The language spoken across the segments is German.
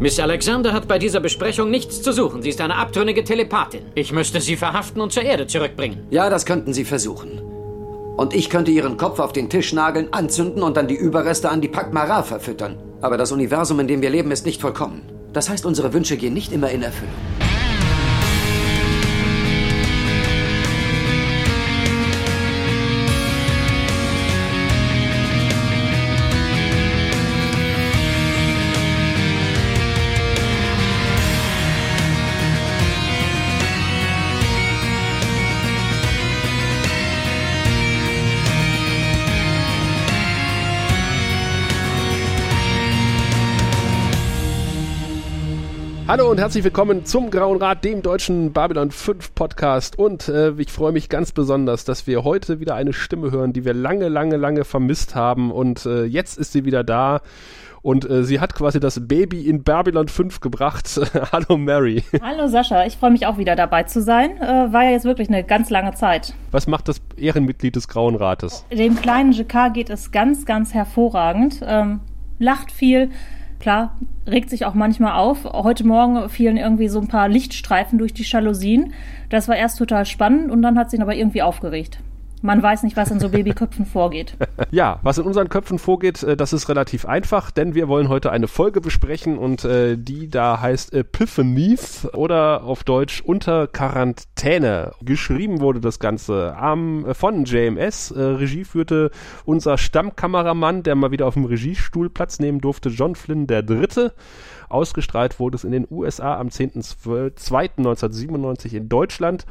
Miss Alexander hat bei dieser Besprechung nichts zu suchen. Sie ist eine abtrünnige Telepathin. Ich müsste sie verhaften und zur Erde zurückbringen. Ja, das könnten Sie versuchen. Und ich könnte Ihren Kopf auf den Tisch nageln, anzünden und dann die Überreste an die Pakmara verfüttern. Aber das Universum, in dem wir leben, ist nicht vollkommen. Das heißt, unsere Wünsche gehen nicht immer in Erfüllung. Hallo und herzlich willkommen zum Grauen Rat, dem deutschen Babylon 5 Podcast. Und äh, ich freue mich ganz besonders, dass wir heute wieder eine Stimme hören, die wir lange, lange, lange vermisst haben. Und äh, jetzt ist sie wieder da. Und äh, sie hat quasi das Baby in Babylon 5 gebracht. Hallo Mary. Hallo Sascha, ich freue mich auch wieder dabei zu sein. Äh, war ja jetzt wirklich eine ganz lange Zeit. Was macht das Ehrenmitglied des Grauen Rates? Dem kleinen Jacquard geht es ganz, ganz hervorragend. Ähm, lacht viel klar, regt sich auch manchmal auf. Heute Morgen fielen irgendwie so ein paar Lichtstreifen durch die Jalousien. Das war erst total spannend und dann hat sie ihn aber irgendwie aufgeregt. Man weiß nicht, was in so Babyköpfen vorgeht. Ja, was in unseren Köpfen vorgeht, äh, das ist relativ einfach, denn wir wollen heute eine Folge besprechen und äh, die da heißt Epiphanies oder auf Deutsch unter Quarantäne. Geschrieben wurde das Ganze am, äh, von JMS. Äh, Regie führte unser Stammkameramann, der mal wieder auf dem Regiestuhl Platz nehmen durfte, John Flynn der Dritte. Ausgestrahlt wurde es in den USA am 10.02.1997 in Deutschland.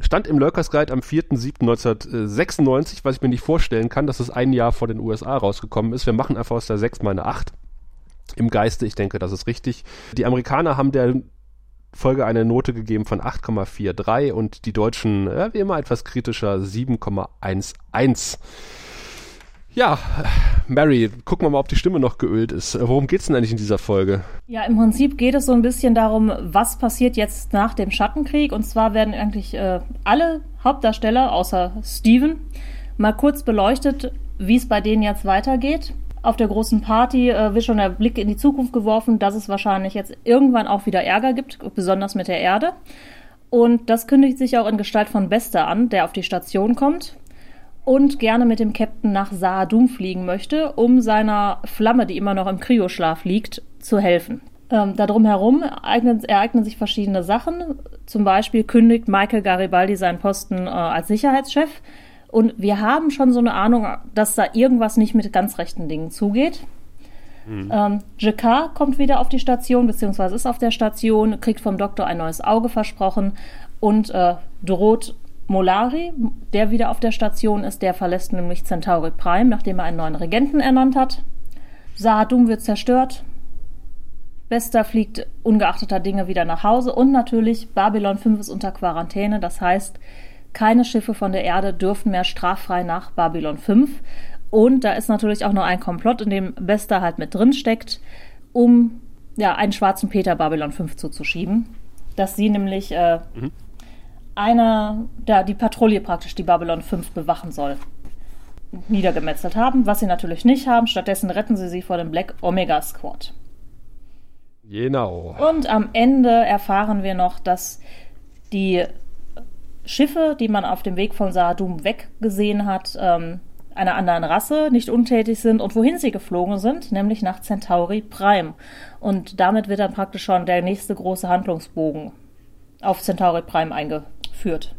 Stand im Lurkers Guide am 4.7.1996, was ich mir nicht vorstellen kann, dass es ein Jahr vor den USA rausgekommen ist. Wir machen einfach aus der 6 mal eine 8. Im Geiste, ich denke, das ist richtig. Die Amerikaner haben der Folge eine Note gegeben von 8,43 und die Deutschen, ja, wie immer etwas kritischer, 7,11. Ja, Mary, gucken wir mal, ob die Stimme noch geölt ist. Worum geht es denn eigentlich in dieser Folge? Ja, im Prinzip geht es so ein bisschen darum, was passiert jetzt nach dem Schattenkrieg. Und zwar werden eigentlich äh, alle Hauptdarsteller, außer Steven, mal kurz beleuchtet, wie es bei denen jetzt weitergeht. Auf der großen Party äh, wird schon der Blick in die Zukunft geworfen, dass es wahrscheinlich jetzt irgendwann auch wieder Ärger gibt, besonders mit der Erde. Und das kündigt sich auch in Gestalt von Bester an, der auf die Station kommt und gerne mit dem Captain nach Saadum fliegen möchte, um seiner Flamme, die immer noch im Kryoschlaf liegt, zu helfen. Ähm, darum herum ereignen, ereignen sich verschiedene Sachen. Zum Beispiel kündigt Michael Garibaldi seinen Posten äh, als Sicherheitschef. Und wir haben schon so eine Ahnung, dass da irgendwas nicht mit ganz rechten Dingen zugeht. Mhm. Ähm, Jacquard kommt wieder auf die Station, beziehungsweise ist auf der Station, kriegt vom Doktor ein neues Auge versprochen und äh, droht Molari, der wieder auf der Station ist, der verlässt nämlich Centauri Prime, nachdem er einen neuen Regenten ernannt hat. Sahadum wird zerstört. Vesta fliegt ungeachteter Dinge wieder nach Hause und natürlich Babylon 5 ist unter Quarantäne, das heißt, keine Schiffe von der Erde dürfen mehr straffrei nach Babylon 5. Und da ist natürlich auch noch ein Komplott, in dem Vesta halt mit drin steckt, um ja, einen schwarzen Peter Babylon 5 zuzuschieben. Dass sie nämlich äh, mhm einer, der die Patrouille praktisch, die Babylon 5 bewachen soll, niedergemetzelt haben, was sie natürlich nicht haben. Stattdessen retten sie sie vor dem Black Omega Squad. Genau. Und am Ende erfahren wir noch, dass die Schiffe, die man auf dem Weg von Saadum weggesehen hat, ähm, einer anderen Rasse nicht untätig sind und wohin sie geflogen sind, nämlich nach Centauri Prime. Und damit wird dann praktisch schon der nächste große Handlungsbogen auf Centauri Prime eingeführt führt.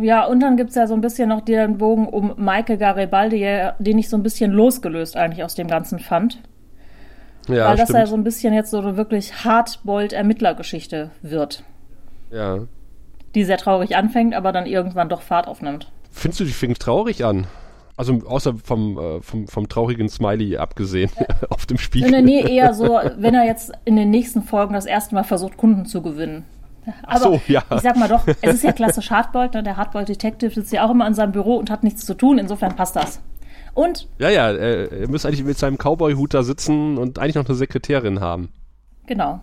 Ja, und dann gibt es ja so ein bisschen noch den Bogen um Michael Garibaldi, den ich so ein bisschen losgelöst eigentlich aus dem Ganzen fand. Ja, Weil das stimmt. ja so ein bisschen jetzt so eine wirklich Hardboiled-Ermittlergeschichte wird. Ja. Die sehr traurig anfängt, aber dann irgendwann doch Fahrt aufnimmt. Findest du, die fängt traurig an? Also außer vom, äh, vom, vom traurigen Smiley abgesehen auf dem Spiel. Nee, nee, eher so, wenn er jetzt in den nächsten Folgen das erste Mal versucht, Kunden zu gewinnen. Aber so, ja. ich sag mal doch, es ist ja klassisch Hardboiled. Ne? Der Hardboiled Detective sitzt ja auch immer in seinem Büro und hat nichts zu tun. Insofern passt das. Und? Ja, ja, er, müsste eigentlich mit seinem Cowboy-Hut da sitzen und eigentlich noch eine Sekretärin haben. Genau.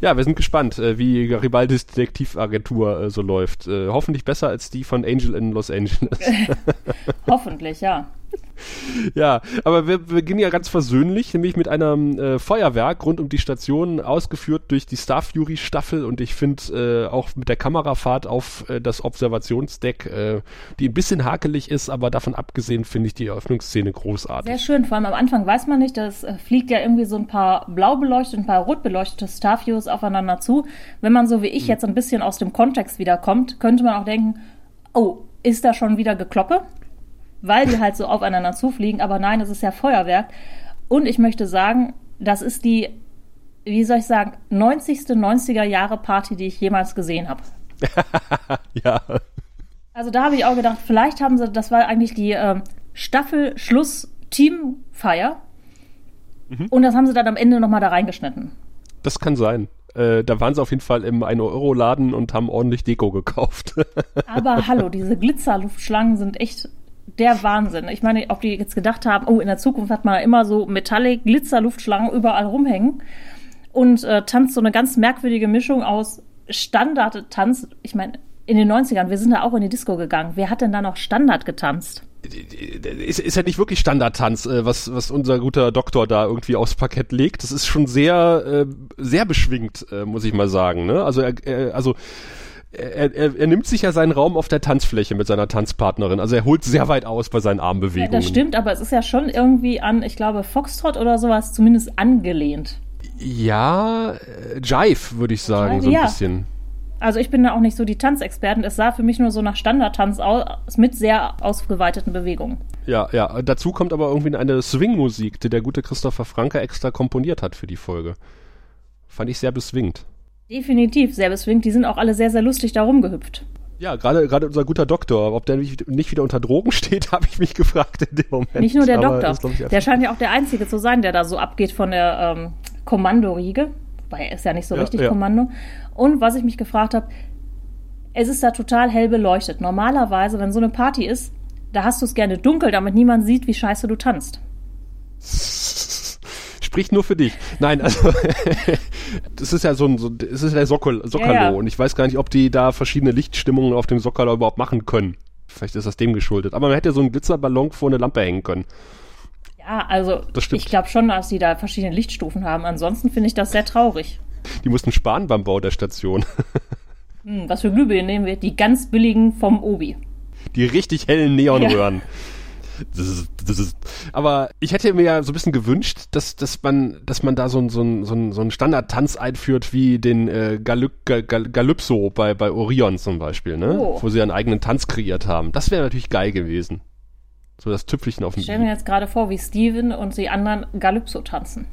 Ja, wir sind gespannt, äh, wie Garibaldis Detektivagentur äh, so läuft. Äh, hoffentlich besser als die von Angel in Los Angeles. hoffentlich, ja. Ja, aber wir beginnen ja ganz versöhnlich, nämlich mit einem äh, Feuerwerk rund um die Station, ausgeführt durch die Star Fury Staffel und ich finde äh, auch mit der Kamerafahrt auf äh, das Observationsdeck, äh, die ein bisschen hakelig ist, aber davon abgesehen finde ich die Eröffnungsszene großartig. Sehr schön, vor allem am Anfang weiß man nicht, das äh, fliegt ja irgendwie so ein paar blau beleuchtete, ein paar rot beleuchtete Starviews aufeinander zu. Wenn man so wie ich hm. jetzt ein bisschen aus dem Kontext wiederkommt, könnte man auch denken, oh, ist da schon wieder Gekloppe? Weil die halt so aufeinander zufliegen. Aber nein, es ist ja Feuerwerk. Und ich möchte sagen, das ist die, wie soll ich sagen, 90. 90er Jahre Party, die ich jemals gesehen habe. ja. Also da habe ich auch gedacht, vielleicht haben sie, das war eigentlich die äh, Staffel-Schluss-Teamfeier. Mhm. Und das haben sie dann am Ende nochmal da reingeschnitten. Das kann sein. Äh, da waren sie auf jeden Fall im 1-Euro-Laden und haben ordentlich Deko gekauft. Aber hallo, diese Glitzerluftschlangen sind echt der Wahnsinn. Ich meine, ob die jetzt gedacht haben, oh, in der Zukunft hat man immer so Metallic, Glitzer-Luftschlangen überall rumhängen und äh, tanzt so eine ganz merkwürdige Mischung aus Standard-Tanz. Ich meine, in den 90ern, wir sind da auch in die Disco gegangen. Wer hat denn da noch Standard getanzt? Ist, ist ja nicht wirklich Standardtanz, äh, was, was unser guter Doktor da irgendwie aufs Parkett legt. Das ist schon sehr, äh, sehr beschwingt, äh, muss ich mal sagen. Ne? Also, also er, er, er nimmt sich ja seinen Raum auf der Tanzfläche mit seiner Tanzpartnerin. Also er holt sehr weit aus bei seinen Armbewegungen. Ja, das stimmt, aber es ist ja schon irgendwie an, ich glaube, Foxtrot oder sowas zumindest angelehnt. Ja, äh, Jive, würde ich sagen, Jive, so ein ja. bisschen. Also ich bin da auch nicht so die Tanzexpertin. Es sah für mich nur so nach Standardtanz aus, mit sehr ausgeweiteten Bewegungen. Ja, ja. Dazu kommt aber irgendwie eine Swing-Musik, die der gute Christopher Franke extra komponiert hat für die Folge. Fand ich sehr beswingt. Definitiv, sehr beswingt. Die sind auch alle sehr, sehr lustig da rumgehüpft. Ja, gerade gerade unser guter Doktor, ob der nicht wieder unter Drogen steht, habe ich mich gefragt in dem Moment. Nicht nur der Doktor, ist, der scheint ja auch der Einzige zu sein, der da so abgeht von der ähm, Kommandoriege. Weil er ist ja nicht so ja, richtig ja. Kommando. Und was ich mich gefragt habe, es ist da total hell beleuchtet. Normalerweise, wenn so eine Party ist, da hast du es gerne dunkel, damit niemand sieht, wie scheiße du tanzt. Spricht nur für dich. Nein, also das ist ja so ein, so, das ist ja der Sockel, Sockerlo ja, ja. und ich weiß gar nicht, ob die da verschiedene Lichtstimmungen auf dem Sockerlo überhaupt machen können. Vielleicht ist das dem geschuldet. Aber man hätte so einen Glitzerballon vor eine Lampe hängen können. Ja, also ich glaube schon, dass sie da verschiedene Lichtstufen haben. Ansonsten finde ich das sehr traurig. Die mussten sparen beim Bau der Station. Hm, was für Glühbirnen nehmen wir? Die ganz billigen vom Obi. Die richtig hellen Neonröhren. Ja. Aber ich hätte mir ja so ein bisschen gewünscht, dass, dass man, dass man da so, ein, so, ein, so, ein, so einen Standardtanz einführt wie den äh, Galy Gal Galypso bei, bei Orion zum Beispiel, ne? Oh. Wo sie einen eigenen Tanz kreiert haben. Das wäre natürlich geil gewesen. So das Tüpfelchen auf dem Ich stelle mir jetzt gerade vor, wie Steven und die anderen Galypso tanzen.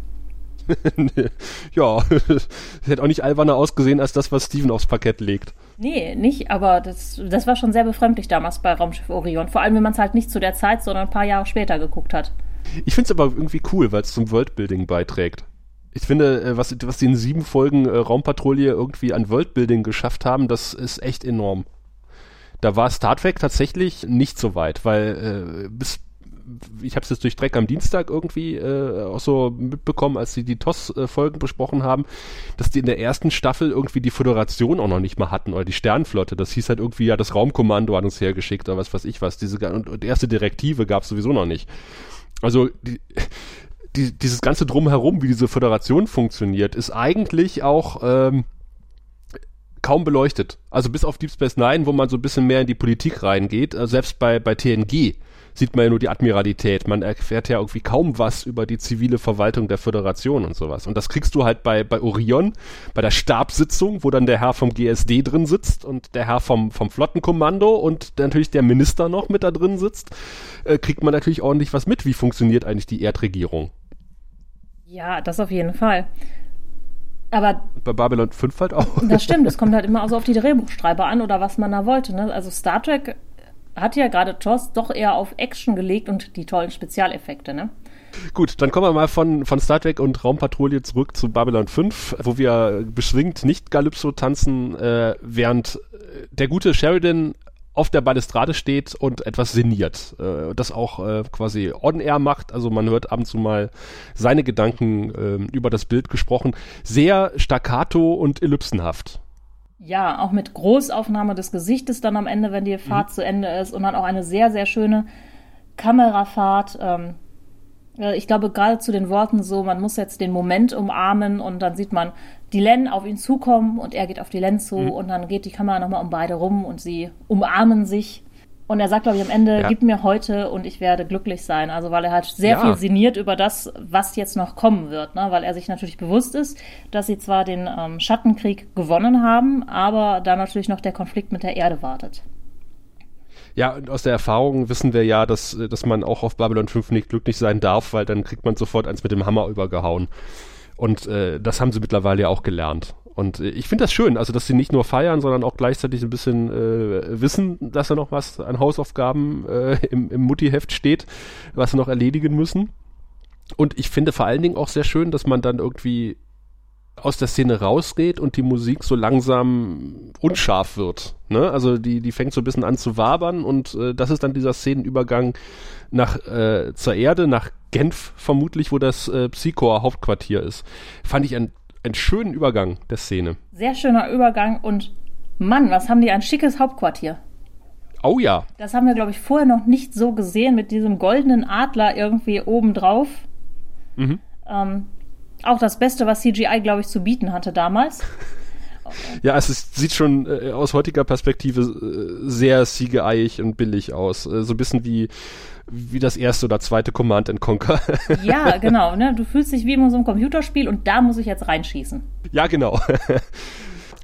ja, es hätte auch nicht alberner ausgesehen als das, was Steven aufs Parkett legt. Nee, nicht, aber das, das war schon sehr befremdlich damals bei Raumschiff Orion. Vor allem, wenn man es halt nicht zu der Zeit, sondern ein paar Jahre später geguckt hat. Ich finde es aber irgendwie cool, weil es zum Worldbuilding beiträgt. Ich finde, äh, was, was die in sieben Folgen äh, Raumpatrouille irgendwie an Worldbuilding geschafft haben, das ist echt enorm. Da war Star Trek tatsächlich nicht so weit, weil äh, bis ich habe es jetzt durch Dreck am Dienstag irgendwie äh, auch so mitbekommen, als sie die TOS-Folgen äh, besprochen haben, dass die in der ersten Staffel irgendwie die Föderation auch noch nicht mal hatten oder die Sternflotte. Das hieß halt irgendwie ja das Raumkommando hat uns hergeschickt oder was weiß ich was. Diese und, und erste Direktive gab es sowieso noch nicht. Also die, die, dieses ganze drumherum, wie diese Föderation funktioniert, ist eigentlich auch ähm, kaum beleuchtet. Also bis auf Deep Space Nine, wo man so ein bisschen mehr in die Politik reingeht, also selbst bei, bei TNG sieht man ja nur die Admiralität. Man erfährt ja irgendwie kaum was über die zivile Verwaltung der Föderation und sowas. Und das kriegst du halt bei, bei Orion, bei der Stabssitzung, wo dann der Herr vom GSD drin sitzt und der Herr vom, vom Flottenkommando und natürlich der Minister noch mit da drin sitzt, äh, kriegt man natürlich ordentlich was mit. Wie funktioniert eigentlich die Erdregierung? Ja, das auf jeden Fall. Aber bei Babylon 5 halt auch. Das stimmt, es kommt halt immer so auf die Drehbuchschreiber an oder was man da wollte. Ne? Also Star Trek hat ja gerade Toss doch eher auf Action gelegt und die tollen Spezialeffekte, ne? Gut, dann kommen wir mal von, von Star Trek und Raumpatrouille zurück zu Babylon 5, wo wir beschwingt nicht Calypso tanzen, äh, während der gute Sheridan auf der Balustrade steht und etwas sinniert. Äh, das auch äh, quasi on-air macht, also man hört ab und zu mal seine Gedanken äh, über das Bild gesprochen. Sehr staccato und ellipsenhaft. Ja, auch mit Großaufnahme des Gesichtes dann am Ende, wenn die Fahrt mhm. zu Ende ist und dann auch eine sehr, sehr schöne Kamerafahrt. Ähm, ich glaube, gerade zu den Worten so, man muss jetzt den Moment umarmen und dann sieht man die Len auf ihn zukommen und er geht auf die Len zu mhm. und dann geht die Kamera nochmal um beide rum und sie umarmen sich. Und er sagt, glaube ich, am Ende, ja. gib mir heute und ich werde glücklich sein. Also weil er halt sehr ja. viel sinniert über das, was jetzt noch kommen wird. Ne? Weil er sich natürlich bewusst ist, dass sie zwar den ähm, Schattenkrieg gewonnen haben, aber da natürlich noch der Konflikt mit der Erde wartet. Ja, und aus der Erfahrung wissen wir ja, dass, dass man auch auf Babylon 5 nicht glücklich sein darf, weil dann kriegt man sofort eins mit dem Hammer übergehauen. Und äh, das haben sie mittlerweile ja auch gelernt. Und äh, ich finde das schön, also dass sie nicht nur feiern, sondern auch gleichzeitig ein bisschen äh, wissen, dass da noch was an Hausaufgaben äh, im, im Mutti-Heft steht, was sie noch erledigen müssen. Und ich finde vor allen Dingen auch sehr schön, dass man dann irgendwie aus der Szene rausgeht und die Musik so langsam unscharf wird. Ne? Also die, die fängt so ein bisschen an zu wabern und äh, das ist dann dieser Szenenübergang nach äh, zur Erde, nach Genf vermutlich, wo das äh, Psychor Hauptquartier ist. Fand ich ein einen schönen Übergang der Szene. Sehr schöner Übergang und Mann, was haben die ein schickes Hauptquartier. Oh ja. Das haben wir, glaube ich, vorher noch nicht so gesehen mit diesem goldenen Adler irgendwie obendrauf. Mhm. Ähm, auch das Beste, was CGI, glaube ich, zu bieten hatte damals. Ja, es ist, sieht schon äh, aus heutiger Perspektive äh, sehr CGI-ig und billig aus. Äh, so ein bisschen wie wie das erste oder zweite Command Conquer. ja, genau. Ne? Du fühlst dich wie in so einem Computerspiel und da muss ich jetzt reinschießen. Ja, genau.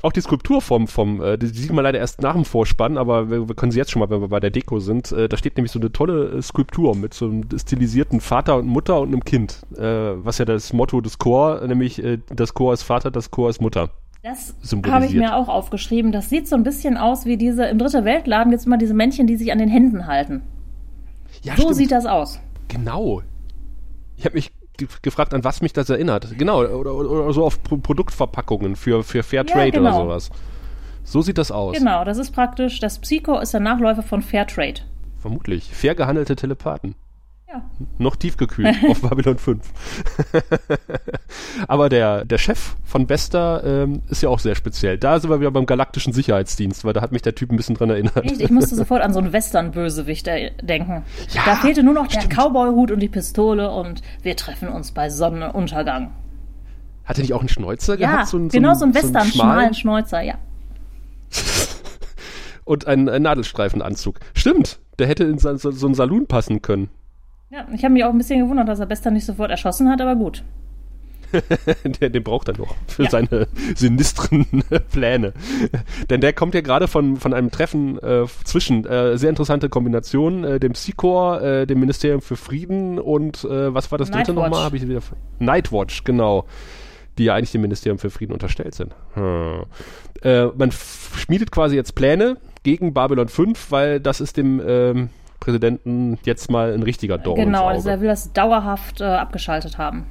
Auch die Skulptur vom, vom äh, die sieht man leider erst nach dem Vorspann, aber wir, wir können sie jetzt schon mal, wenn wir bei der Deko sind. Äh, da steht nämlich so eine tolle äh, Skulptur mit so einem stilisierten Vater und Mutter und einem Kind. Was ja das Motto des Chor, nämlich das Chor ist Vater, das Chor ist Mutter. Das habe ich mir auch aufgeschrieben. Das sieht so ein bisschen aus wie diese, im Dritte Weltladen gibt es immer diese Männchen, die sich an den Händen halten. Ja, so stimmt. sieht das aus. Genau. Ich habe mich gefragt, an was mich das erinnert. Genau, oder, oder so auf Pro Produktverpackungen für, für Fairtrade ja, genau. oder sowas. So sieht das aus. Genau, das ist praktisch, das Psycho ist der Nachläufer von Fairtrade. Vermutlich. Fair gehandelte Telepathen. Ja. Noch tiefgekühlt auf Babylon 5. Aber der, der Chef von Besta ähm, ist ja auch sehr speziell. Da sind wir wieder beim galaktischen Sicherheitsdienst, weil da hat mich der Typ ein bisschen dran erinnert. Echt? Ich musste sofort an so einen Western-Bösewicht denken. Ja, da fehlte nur noch der Cowboy-Hut und die Pistole und wir treffen uns bei Sonnenuntergang. Hat er nicht auch einen Schnäuzer ja, gehabt? So ein, genau, so ein Western, so einen schmalen Schnäuzer, ja. und einen, einen Nadelstreifenanzug. Stimmt, der hätte in so, so einen Saloon passen können. Ja, ich habe mich auch ein bisschen gewundert, dass er Bester nicht sofort erschossen hat, aber gut. der, den braucht er noch für ja. seine sinistren Pläne. Denn der kommt ja gerade von, von einem Treffen äh, zwischen äh, sehr interessante Kombination, äh, dem Seacor, äh, dem Ministerium für Frieden und äh, was war das dritte nochmal? Habe ich wieder Nightwatch, genau. Die ja eigentlich dem Ministerium für Frieden unterstellt sind. Hm. Äh, man schmiedet quasi jetzt Pläne gegen Babylon 5, weil das ist dem ähm, Präsidenten jetzt mal ein richtiger Dorn Genau, also er will das dauerhaft äh, abgeschaltet haben,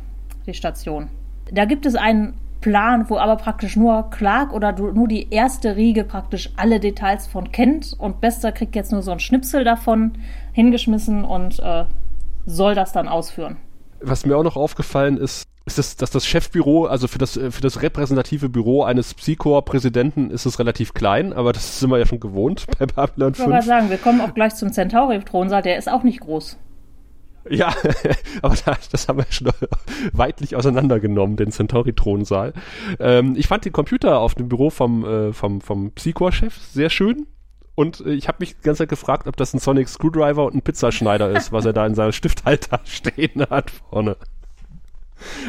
die Station. Da gibt es einen Plan, wo aber praktisch nur Clark oder nur die erste Riege praktisch alle Details von kennt und Bester kriegt jetzt nur so ein Schnipsel davon hingeschmissen und äh, soll das dann ausführen. Was mir auch noch aufgefallen ist, ist das, dass das Chefbüro, also für das, für das repräsentative Büro eines Psychor-Präsidenten ist es relativ klein, aber das sind wir ja schon gewohnt bei Babylon 5. Ich wollte sagen, wir kommen auch gleich zum Centauri-Thronsaal, der ist auch nicht groß. Ja, aber da, das haben wir schon weitlich auseinandergenommen, den Centauri-Thronsaal. Ähm, ich fand den Computer auf dem Büro vom, äh, vom, vom Psychor-Chef sehr schön. Und äh, ich habe mich die ganze Zeit gefragt, ob das ein Sonic Screwdriver und ein Pizzaschneider ist, was er da in seinem Stifthalter stehen hat vorne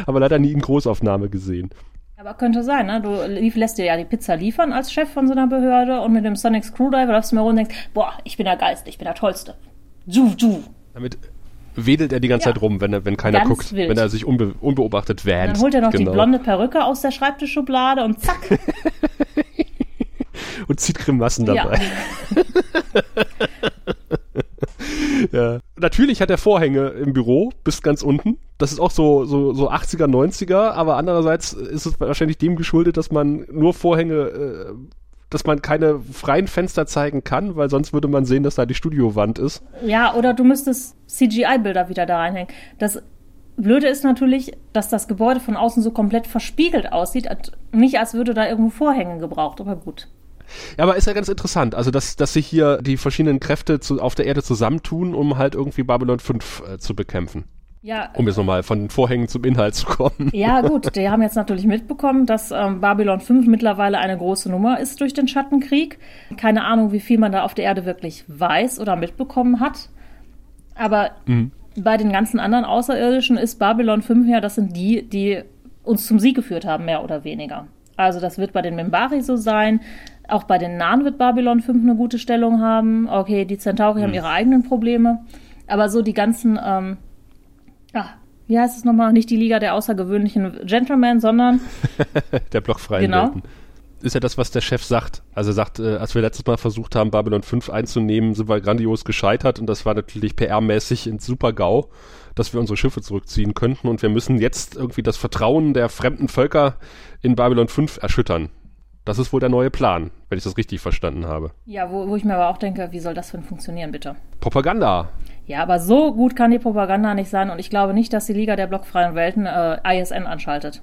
aber leider nie in Großaufnahme gesehen. Aber könnte sein, ne? Du lässt dir ja die Pizza liefern als Chef von so einer Behörde und mit dem Sonic Screwdriver läufst du mir rum und denkst, boah, ich bin der Geist, ich bin der Tollste. Du, du. Damit wedelt er die ganze ja. Zeit rum, wenn, er, wenn keiner Ganz guckt, wild. wenn er sich unbe unbeobachtet wähnt. Dann holt er noch genau. die blonde Perücke aus der Schreibtischschublade und zack. und zieht Grimassen dabei. Ja. ja. Natürlich hat er Vorhänge im Büro bis ganz unten. Das ist auch so, so, so 80er, 90er, aber andererseits ist es wahrscheinlich dem geschuldet, dass man nur Vorhänge, äh, dass man keine freien Fenster zeigen kann, weil sonst würde man sehen, dass da die Studiowand ist. Ja, oder du müsstest CGI-Bilder wieder da reinhängen. Das Blöde ist natürlich, dass das Gebäude von außen so komplett verspiegelt aussieht, nicht als würde da irgendwo Vorhänge gebraucht, aber gut. Ja, aber ist ja ganz interessant, also dass, dass sich hier die verschiedenen Kräfte zu, auf der Erde zusammentun, um halt irgendwie Babylon 5 äh, zu bekämpfen. Ja, Um jetzt nochmal von den Vorhängen zum Inhalt zu kommen. Ja, gut, die haben jetzt natürlich mitbekommen, dass ähm, Babylon 5 mittlerweile eine große Nummer ist durch den Schattenkrieg. Keine Ahnung, wie viel man da auf der Erde wirklich weiß oder mitbekommen hat. Aber bei den ganzen anderen Außerirdischen ist Babylon 5 ja, das sind die, die uns zum Sieg geführt haben, mehr oder weniger. Also das wird bei den Membari so sein. Auch bei den Nahen wird Babylon 5 eine gute Stellung haben. Okay, die Centauri haben ihre eigenen Probleme. Aber so die ganzen, ähm, ah, wie heißt es nochmal? Nicht die Liga der außergewöhnlichen Gentlemen, sondern der blockfreien Genau. Welten. Ist ja das, was der Chef sagt. Also er sagt, äh, als wir letztes Mal versucht haben, Babylon 5 einzunehmen, sind wir grandios gescheitert und das war natürlich PR-mäßig ins Super-GAU, dass wir unsere Schiffe zurückziehen könnten und wir müssen jetzt irgendwie das Vertrauen der fremden Völker in Babylon 5 erschüttern. Das ist wohl der neue Plan, wenn ich das richtig verstanden habe. ja, wo, wo ich mir aber auch denke, wie soll das denn funktionieren, bitte? Propaganda. Ja, aber so gut kann die Propaganda nicht sein und ich glaube nicht, dass die Liga der blockfreien Welten äh, ISN anschaltet.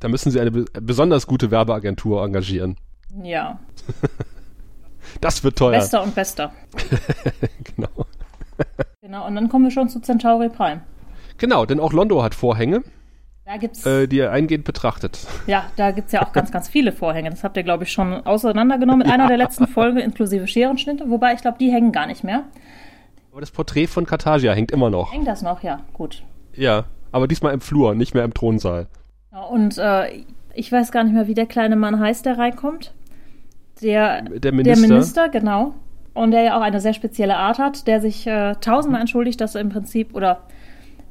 Da müssen sie eine be besonders gute Werbeagentur engagieren. Ja, Das wird teuer. bester und bester. Genau. Genau, und dann kommen wir schon zu Centauri Prime. genau, denn auch Londo hat Vorhänge, äh, die er eingehend betrachtet. ja, da gibt's ja auch ganz, ganz viele Vorhänge. Das habt ihr, glaube ich, schon auseinandergenommen mit einer der letzten Folgen, inklusive Scherenschnitte. Wobei, ich glaube, die hängen gar nicht mehr. Aber das Porträt von Kartagia hängt immer noch. Hängt das noch? Ja, gut. Ja, aber diesmal im Flur, nicht mehr im Thronsaal. Ja, Und äh, ich weiß gar nicht mehr, wie der kleine Mann heißt, der reinkommt. Der, Der Minister. Der Minister, genau. Und der ja auch eine sehr spezielle Art hat, der sich äh, tausendmal entschuldigt, dass er im Prinzip oder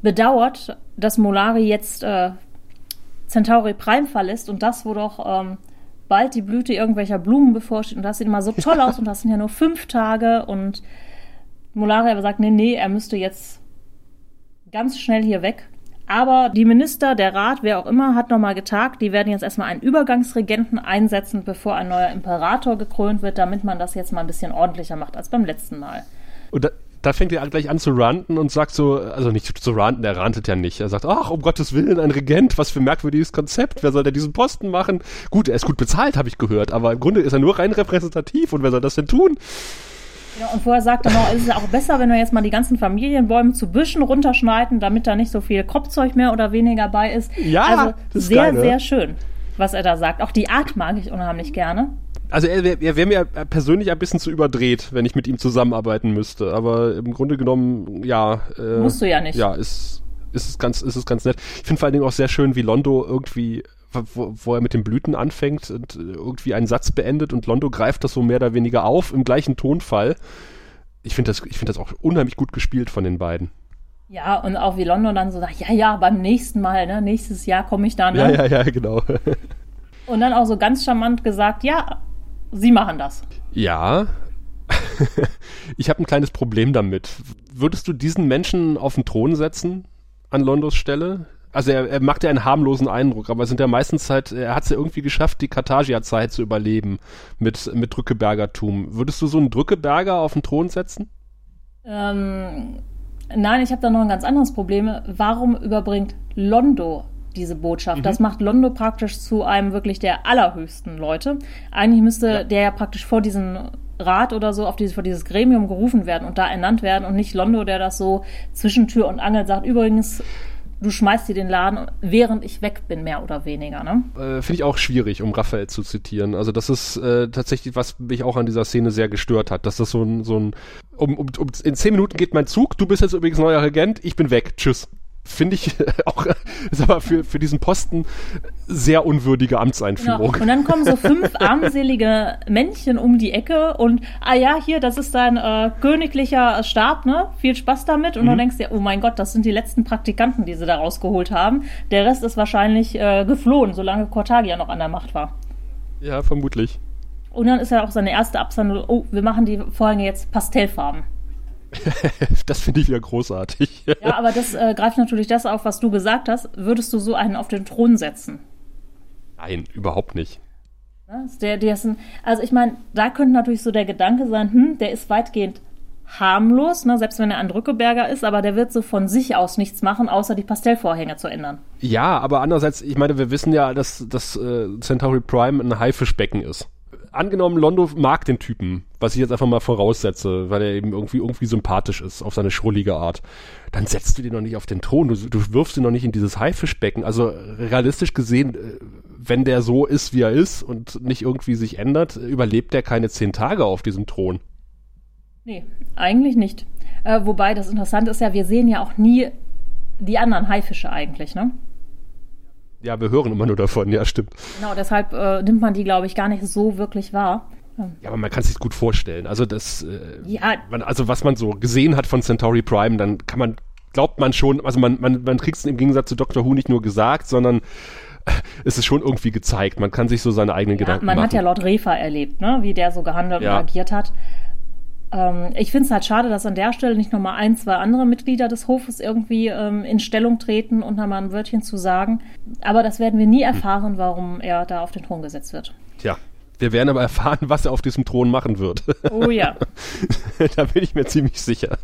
bedauert, dass Molari jetzt äh, Centauri Prime verlässt und das, wo doch ähm, bald die Blüte irgendwelcher Blumen bevorsteht. Und das sieht immer so toll aus und das sind ja nur fünf Tage. Und Molari aber sagt, nee, nee, er müsste jetzt ganz schnell hier weg. Aber die Minister, der Rat, wer auch immer, hat nochmal getagt. Die werden jetzt erstmal einen Übergangsregenten einsetzen, bevor ein neuer Imperator gekrönt wird, damit man das jetzt mal ein bisschen ordentlicher macht als beim letzten Mal. Und da, fängt er gleich an zu ranten und sagt so, also nicht zu ranten, er rantet ja nicht. Er sagt, ach, um Gottes Willen, ein Regent, was für ein merkwürdiges Konzept, wer soll denn diesen Posten machen? Gut, er ist gut bezahlt, habe ich gehört, aber im Grunde ist er nur rein repräsentativ und wer soll das denn tun? Ja, und vorher sagt er noch, es ist ja auch besser, wenn wir jetzt mal die ganzen Familienbäume zu Büschen runterschneiden, damit da nicht so viel Kropfzeug mehr oder weniger bei ist. Ja, also das ist sehr, geil, ne? sehr schön, was er da sagt. Auch die Art mag ich unheimlich gerne. Also er, wär- wäre mir persönlich ein bisschen zu überdreht, wenn ich mit ihm zusammenarbeiten müsste, aber im Grunde genommen, ja. Äh, Musst du ja nicht. Ja, ist, ist, es ganz, ist es ganz nett. Ich finde vor allen Dingen auch sehr schön, wie Londo irgendwie, wo, wo er mit den Blüten anfängt und äh, irgendwie einen Satz beendet und Londo greift das so mehr oder weniger auf im gleichen Tonfall. Ich finde das, ich finde das auch unheimlich gut gespielt von den beiden. Ja, und auch wie London dann so sagt, ja, ja, beim nächsten Mal, ne, nächstes Jahr komme ich. Ja, Ne? ja, ja, genau. Und dann auch so ganz charmant gesagt, ja, sie machen das. ja. ich habe ein kleines Problem damit. Würdest du diesen Menschen auf den Thron setzen an Londos Stelle? Also er, er macht ja einen harmlosen Eindruck, aber es sind ja meistens halt, er hat es ja irgendwie geschafft, die Karthagia-Zeit zu überleben mit, mit Drückebergertum. Würdest du so einen Drückeberger auf den Thron setzen? Ähm, nein, ich habe da noch ein ganz anderes Problem. Warum überbringt Londo diese Botschaft? Das macht Londo praktisch zu einem wirklich der allerhöchsten Leute. Eigentlich müsste Ja. der ja praktisch vor diesen Rat oder so auf dieses, vor dieses Gremium gerufen werden und da ernannt werden und nicht Londo, der das so zwischen Tür und Angel sagt. Übrigens, du schmeißt dir den Laden, während ich weg bin, mehr oder weniger, ne? Äh, Finde ich auch schwierig, um Raphael zu zitieren. Also das ist äh, tatsächlich, was mich auch an dieser Szene sehr gestört hat. Dass das so ein, so ein um, um, um, in zehn Minuten geht mein Zug, du bist jetzt übrigens neuer Regent, ich bin weg, tschüss. Finde ich auch, ist aber für, für diesen Posten sehr unwürdige Genau. Amtseinführung. Und dann kommen so fünf armselige Männchen um die Ecke und, ah ja, hier, das ist dein äh, königlicher Stab, ne? Viel Spaß damit. Und dann denkst du oh mein Gott, das sind die letzten Praktikanten, die sie da rausgeholt haben. Der Rest ist wahrscheinlich äh, geflohen, solange Cortagia noch an der Macht war. Ja, vermutlich. Und dann ist ja auch seine erste Absandlung, oh, wir machen die Vorhänge jetzt pastellfarben. Das finde ich wieder großartig. Ja, aber das äh, greift natürlich das auf, was du gesagt hast. Würdest du so einen auf den Thron setzen? Nein, überhaupt nicht. Ne? Der, der ein, also ich meine, da könnte natürlich so der Gedanke sein, hm, der ist weitgehend harmlos, ne, selbst wenn er ein Drückeberger ist, aber der wird so von sich aus nichts machen, außer die Pastellvorhänge zu ändern. Ja, aber andererseits, ich meine, wir wissen ja, dass, dass äh, Centauri Prime ein Haifischbecken ist. Angenommen, Londo mag den Typen, was ich jetzt einfach mal voraussetze, weil er eben irgendwie, irgendwie sympathisch ist, auf seine schrullige Art. Dann setzt du den noch nicht auf den Thron, du, du wirfst ihn noch nicht in dieses Haifischbecken. Also realistisch gesehen, äh, wenn der so ist, wie er ist und nicht irgendwie sich ändert, überlebt er keine zehn Tage auf diesem Thron. Nee, eigentlich nicht. Äh, wobei das Interessante ist ja, wir sehen ja auch nie die anderen Haifische eigentlich, ne? Ja, wir hören immer nur davon, ja, stimmt. Genau, deshalb äh, nimmt man die, glaube ich, gar nicht so wirklich wahr. Ja, aber man kann es sich gut vorstellen. Also das, äh, ja. Man, also was man so gesehen hat von Centauri Prime, dann kann man, glaubt man schon, also man, man, man kriegt es im Gegensatz zu Doctor Who nicht nur gesagt, sondern es ist schon irgendwie gezeigt. Man kann sich so seine eigenen ja, Gedanken man machen. Man hat ja Lord Refa erlebt, ne? wie der so gehandelt ja. und agiert hat. Ähm, ich finde es halt schade, dass an der Stelle nicht nochmal ein, zwei andere Mitglieder des Hofes irgendwie ähm, in Stellung treten und nochmal ein Wörtchen zu sagen. Aber das werden wir nie erfahren, warum er da auf den Thron gesetzt wird. Tja. Wir werden aber erfahren, was er auf diesem Thron machen wird. Oh ja. da bin ich mir ziemlich sicher.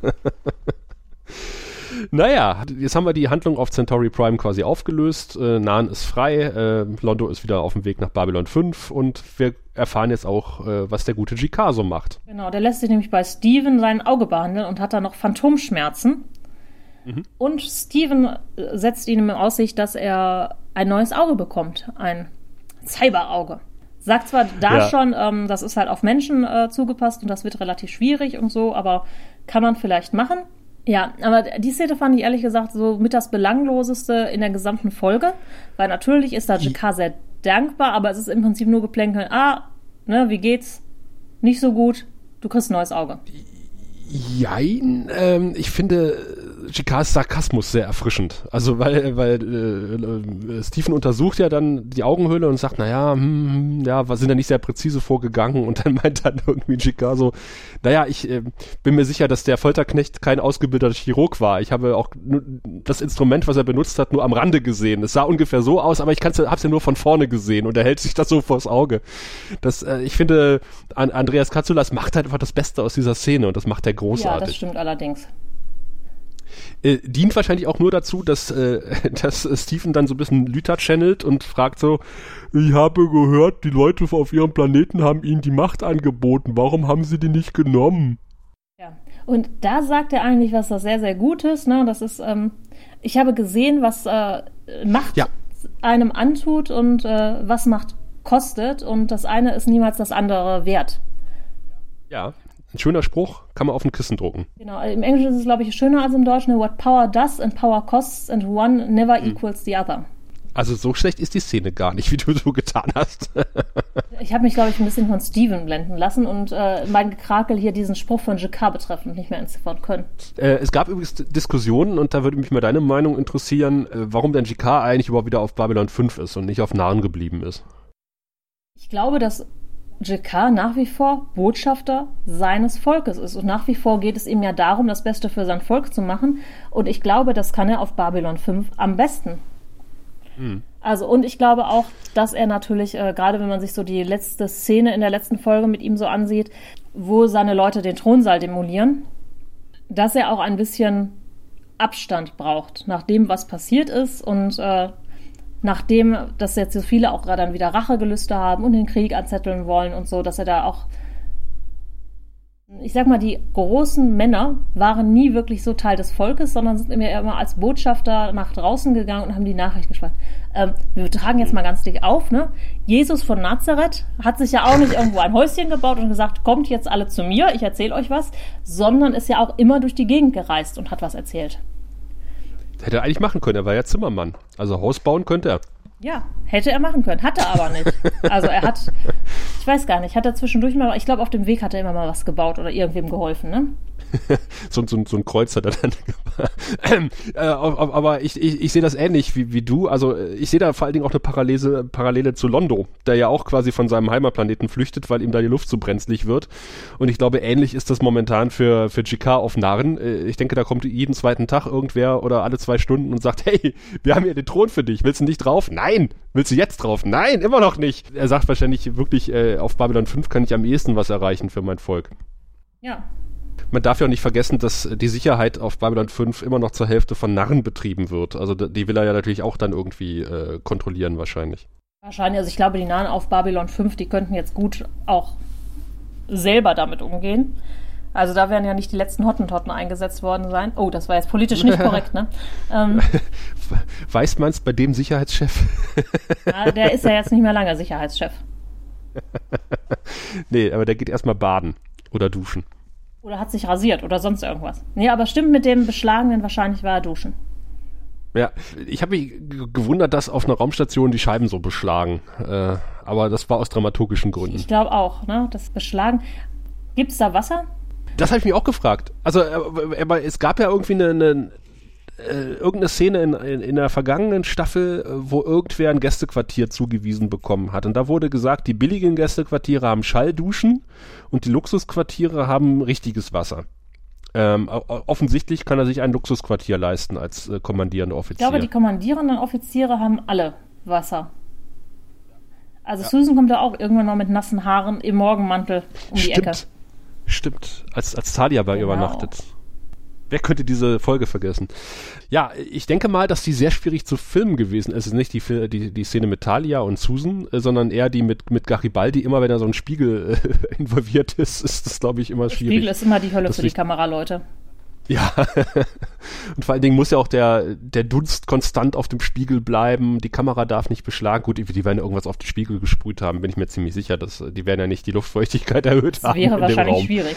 Naja, jetzt haben wir die Handlung auf Centauri Prime quasi aufgelöst. Äh, Nan ist frei, äh, Londo ist wieder auf dem Weg nach Babylon 5 und wir erfahren jetzt auch, äh, was der gute GK so macht. Genau, der lässt sich nämlich bei Steven sein Auge behandeln und hat da noch Phantomschmerzen. Mhm. Und Steven äh, setzt ihm in Aussicht, dass er ein neues Auge bekommt, ein Cyberauge. Sagt zwar da ja. schon, ähm, das ist halt auf Menschen äh, zugepasst und das wird relativ schwierig und so, aber kann man vielleicht machen. Ja, aber die Szene fand ich ehrlich gesagt so mit das Belangloseste in der gesamten Folge, weil natürlich ist da JK sehr dankbar, aber es ist im Prinzip nur geplänkeln, ah, ne, wie geht's? Nicht so gut, du kriegst ein neues Auge. Jein, ähm, ich finde Chikas Sarkasmus sehr erfrischend. Also weil, weil äh, Stephen untersucht ja dann die Augenhöhle und sagt, naja, hm, hm, ja, was sind da nicht sehr präzise vorgegangen und dann meint dann irgendwie Chika so, naja, ich äh, bin mir sicher, dass der Folterknecht kein ausgebildeter Chirurg war. Ich habe auch das Instrument, was er benutzt hat, nur am Rande gesehen. Es sah ungefähr so aus, aber ich hab's ja nur von vorne gesehen und er hält sich das so vors Auge. Das, äh, ich finde, an Andreas Katsulas macht halt einfach das Beste aus dieser Szene und das macht er großartig. Ja, das stimmt allerdings. Äh, dient wahrscheinlich auch nur dazu, dass, äh, dass Stephen dann so ein bisschen Lüter channelt und fragt so, ich habe gehört, die Leute auf ihrem Planeten haben ihnen die Macht angeboten, warum haben sie die nicht genommen? Ja, und da sagt er eigentlich was das sehr, sehr Gutes, ne, das ist, ähm, ich habe gesehen, was äh, Macht ja. einem antut und äh, was Macht kostet und das eine ist niemals das andere wert. Ja. Ein schöner Spruch, kann man auf ein Kissen drucken. Genau, im Englischen ist es, glaube ich, schöner als im Deutschen. What power does and power costs and one never hm. equals the other. Also so schlecht ist die Szene gar nicht, wie du so getan hast. ich habe mich, glaube ich, ein bisschen von Steven blenden lassen und äh, mein Gekrakel hier diesen Spruch von JK betreffend nicht mehr entziffern können. Äh, es gab übrigens Diskussionen und da würde mich mal deine Meinung interessieren, äh, warum denn JK eigentlich überhaupt wieder auf Babylon 5 ist und nicht auf Narn geblieben ist. Ich glaube, dass JK nach wie vor Botschafter seines Volkes ist. Und nach wie vor geht es ihm ja darum, das Beste für sein Volk zu machen. Und ich glaube, das kann er auf Babylon 5 am besten. Mhm. Also, und ich glaube auch, dass er natürlich, äh, gerade wenn man sich so die letzte Szene in der letzten Folge mit ihm so ansieht, wo seine Leute den Thronsaal demolieren, dass er auch ein bisschen Abstand braucht nach dem, was passiert ist und äh, nachdem, dass jetzt so viele auch gerade dann wieder Rachegelüste haben und den Krieg anzetteln wollen und so, dass er da auch, ich sag mal, die großen Männer waren nie wirklich so Teil des Volkes, sondern sind immer, als Botschafter nach draußen gegangen und haben die Nachricht gesprochen. Ähm, wir tragen jetzt mal ganz dick auf, ne? Jesus von Nazareth hat sich ja auch nicht irgendwo ein Häuschen gebaut und gesagt, kommt jetzt alle zu mir, ich erzähle euch was, sondern ist ja auch immer durch die Gegend gereist und hat was erzählt. Hätte er eigentlich machen können, er war ja Zimmermann. Also Haus bauen könnte er. Ja, hätte er machen können, hat er aber nicht. Also er hat, ich weiß gar nicht, hat er zwischendurch mal, ich glaube auf dem Weg hat er immer mal was gebaut oder irgendwem geholfen, ne? so, so, so ein Kreuz hat er dann ähm, äh, aber ich, ich, ich sehe das ähnlich wie, wie du. Also ich sehe da vor allen Dingen auch eine Parallele, Parallele zu Londo, der ja auch quasi von seinem Heimatplaneten flüchtet, weil ihm da die Luft zu brenzlig wird. Und ich glaube, ähnlich ist das momentan für, für GK auf Narren. Äh, ich denke, da kommt jeden zweiten Tag irgendwer oder alle zwei Stunden und sagt, hey, wir haben hier den Thron für dich. Willst du nicht drauf? Nein! Willst du jetzt drauf? Nein, immer noch nicht. Er sagt wahrscheinlich wirklich, äh, auf Babylon 5 kann ich am ehesten was erreichen für mein Volk. Ja, man darf ja auch nicht vergessen, dass die Sicherheit auf Babylon 5 immer noch zur Hälfte von Narren betrieben wird. Also die will er ja natürlich auch dann irgendwie äh, kontrollieren wahrscheinlich. Wahrscheinlich, also ich glaube, die Nahen auf Babylon 5, die könnten jetzt gut auch selber damit umgehen. Also da werden ja nicht die letzten Hottentotten eingesetzt worden sein. Oh, das war jetzt politisch nicht korrekt, ne? Ähm, Weiß man es bei dem Sicherheitschef? ja, der ist ja jetzt nicht mehr lange Sicherheitschef. nee, aber der geht erstmal baden oder duschen. Oder hat sich rasiert oder sonst irgendwas. Nee, aber stimmt mit dem Beschlagenen, wahrscheinlich war er duschen. Ja, ich habe mich gewundert, dass auf einer Raumstation die Scheiben so beschlagen. Äh, aber das war aus dramaturgischen Gründen. Ich glaube auch, ne? Das Beschlagen. Gibt es da Wasser? Das habe ich mich auch gefragt. Also, äh, aber es gab ja irgendwie eine, eine äh, irgendeine Szene in, in, in, der vergangenen Staffel, äh, wo irgendwer ein Gästequartier zugewiesen bekommen hat. Und da wurde gesagt, die billigen Gästequartiere haben Schallduschen und die Luxusquartiere haben richtiges Wasser. Ähm, offensichtlich kann er sich ein Luxusquartier leisten als äh, kommandierender Offizier. Ich glaube, die kommandierenden Offiziere haben alle Wasser. Also ja. Susan kommt da auch irgendwann mal mit nassen Haaren im Morgenmantel um Stimmt. die Ecke. Stimmt, als, als Talia bei genau. übernachtet. Wer könnte diese Folge vergessen? Ja, ich denke mal, dass die sehr schwierig zu filmen gewesen ist. Es ist nicht die, die, die Szene mit Talia und Susan, äh, sondern eher die mit, mit Garibaldi. Immer wenn da so ein Spiegel äh, involviert ist, ist das, glaube ich, immer schwierig. Spiegel ist immer die Hölle das für die Kameraleute. Ja, und vor allen Dingen muss ja auch der, der Dunst konstant auf dem Spiegel bleiben. Die Kamera darf nicht beschlagen. Gut, die werden irgendwas auf den Spiegel gesprüht haben, bin ich mir ziemlich sicher. Dass, die werden ja nicht die Luftfeuchtigkeit erhöht das haben. Das wäre wahrscheinlich schwierig.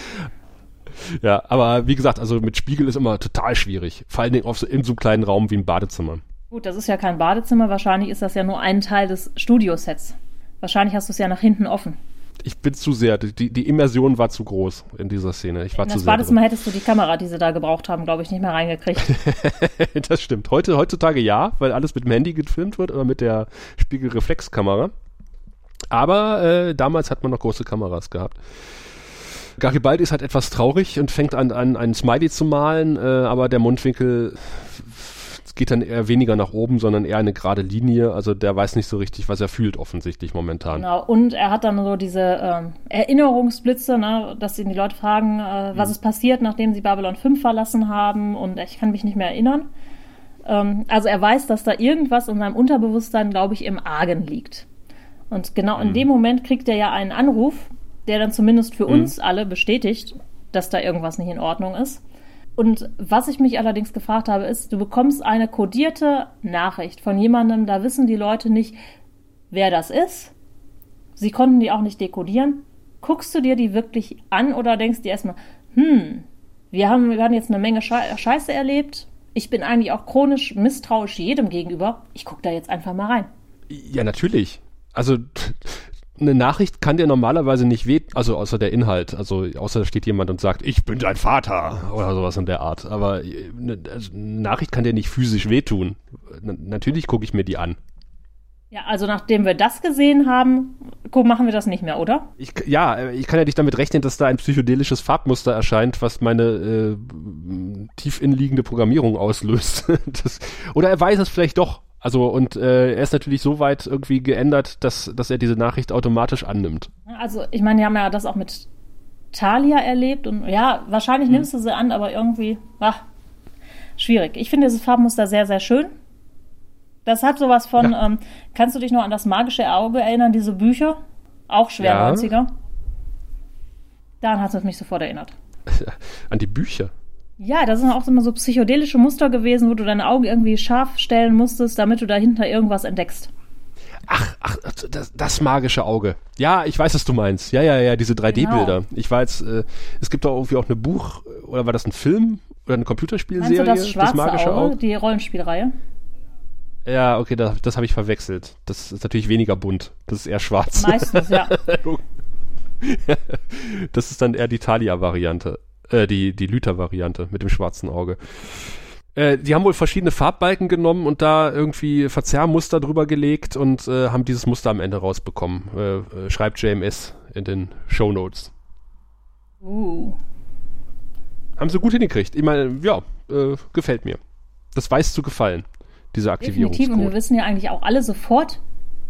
Ja, aber wie gesagt, also mit Spiegel ist immer total schwierig. Vor allen Dingen auf so, in so einem kleinen Raum wie ein Badezimmer. Gut, das ist ja kein Badezimmer. Wahrscheinlich ist das ja nur ein Teil des Studiosets. Wahrscheinlich hast du es ja nach hinten offen. Ich bin zu sehr. Die, die Immersion war zu groß in dieser Szene. Ich war in zu das sehr. Badezimmer hättest du die Kamera, die sie da gebraucht haben, glaube ich, nicht mehr reingekriegt. das stimmt. Heute, heutzutage ja, weil alles mit dem Handy gefilmt wird oder mit der Spiegelreflexkamera. Aber äh, damals hat man noch große Kameras gehabt. Garibaldi ist halt etwas traurig und fängt an, an einen Smiley zu malen, äh, aber der Mundwinkel geht dann eher weniger nach oben, sondern eher eine gerade Linie. Also der weiß nicht so richtig, was er fühlt, offensichtlich momentan. Genau, und er hat dann so diese ähm, Erinnerungsblitze, ne, dass ihn die Leute fragen, äh, was mhm. ist passiert, nachdem sie Babylon 5 verlassen haben und ich kann mich nicht mehr erinnern. Ähm, also er weiß, dass da irgendwas in seinem Unterbewusstsein, glaube ich, im Argen liegt. Und genau mhm. in dem Moment kriegt er ja einen Anruf der dann zumindest für mhm. uns alle bestätigt, dass da irgendwas nicht in Ordnung ist. Und was ich mich allerdings gefragt habe, ist, du bekommst eine kodierte Nachricht von jemandem, da wissen die Leute nicht, wer das ist. Sie konnten die auch nicht dekodieren. Guckst du dir die wirklich an oder denkst dir erstmal, hm, wir haben, wir haben jetzt eine Menge Scheiße erlebt. Ich bin eigentlich auch chronisch misstrauisch jedem gegenüber. Ich gucke da jetzt einfach mal rein. Ja, natürlich. Also eine Nachricht kann dir normalerweise nicht weh, also außer der Inhalt, also außer da steht jemand und sagt, ich bin dein Vater oder sowas in der Art. Aber äh, eine, also eine Nachricht kann dir nicht physisch wehtun. natürlich gucke ich mir die an. Ja, also nachdem wir das gesehen haben, machen wir das nicht mehr, oder? Ich, ja, ich kann ja nicht damit rechnen, dass da ein psychedelisches Farbmuster erscheint, was meine äh, tief inliegende Programmierung auslöst. das, oder er weiß es vielleicht doch, also und äh, er ist natürlich so weit irgendwie geändert, dass, dass er diese Nachricht automatisch annimmt. Also ich meine, die haben ja das auch mit Talia erlebt und ja, wahrscheinlich hm. nimmst du sie an, aber irgendwie, ach, schwierig. Ich finde dieses Farbmuster sehr, sehr schön. Das hat sowas von, ja. ähm, kannst du dich noch an das magische Auge erinnern, diese Bücher? Auch schwer ja. 90er. Daran hat es mich sofort erinnert. an die Bücher? Ja, das sind auch immer so psychedelische Muster gewesen, wo du deine Augen irgendwie scharf stellen musstest, damit du dahinter irgendwas entdeckst. Ach, ach, das, das magische Auge. Ja, ich weiß, was du meinst. Ja, ja, ja, diese 3D-Bilder. Genau. Ich jetzt, äh, es gibt doch irgendwie auch eine Buch, oder war das ein Film oder eine Computerspielserie? Meinst du das schwarze das magische Auge, Auge, die Rollenspielreihe? Ja, okay, das, das habe ich verwechselt. Das ist natürlich weniger bunt. Das ist eher schwarz. Meistens, ja. das ist dann eher die Talia-Variante. Äh, die, die Lüther-Variante mit dem schwarzen Auge. Äh, die haben wohl verschiedene Farbbalken genommen und da irgendwie Verzerrmuster drüber gelegt und äh, haben dieses Muster am Ende rausbekommen. Äh, äh schreibt JMS in den Show Notes. Uh. Haben sie gut hingekriegt. Ich meine, ja, äh, gefällt mir. Das weiß zu gefallen, diese Aktivierung. Definitiv, und wir wissen ja eigentlich auch alle sofort,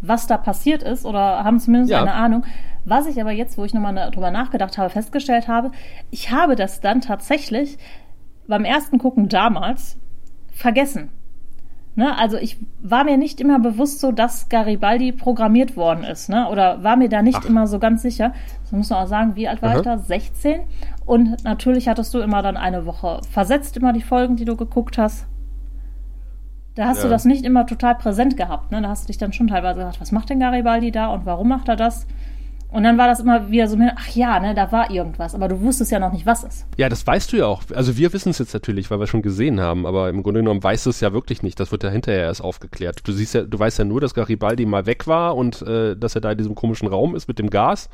was da passiert ist oder haben zumindest ja. eine Ahnung. Was ich aber jetzt, wo ich nochmal drüber nachgedacht habe, festgestellt habe, ich habe das dann tatsächlich beim ersten Gucken damals vergessen. Ne? Also ich war mir nicht immer bewusst so, dass Garibaldi programmiert worden ist. Ne? Oder war mir da nicht Ach. immer so ganz sicher. Das muss man auch sagen, wie alt war Aha. ich da? 16. Und natürlich hattest du immer dann eine Woche versetzt, immer die Folgen, die du geguckt hast. Da hast ja. du das nicht immer total präsent gehabt. Ne? Da hast du dich dann schon teilweise gedacht, was macht denn Garibaldi da und warum macht er das? Und dann war das immer wieder so, ach ja, ne, da war irgendwas, aber du wusstest ja noch nicht, was ist. Ja, das weißt du ja auch. Also wir wissen es jetzt natürlich, weil wir schon gesehen haben, aber im Grunde genommen weißt du es ja wirklich nicht. Das wird ja hinterher erst aufgeklärt. Du siehst ja, du weißt ja nur, dass Garibaldi mal weg war und äh, dass er da in diesem komischen Raum ist mit dem Gas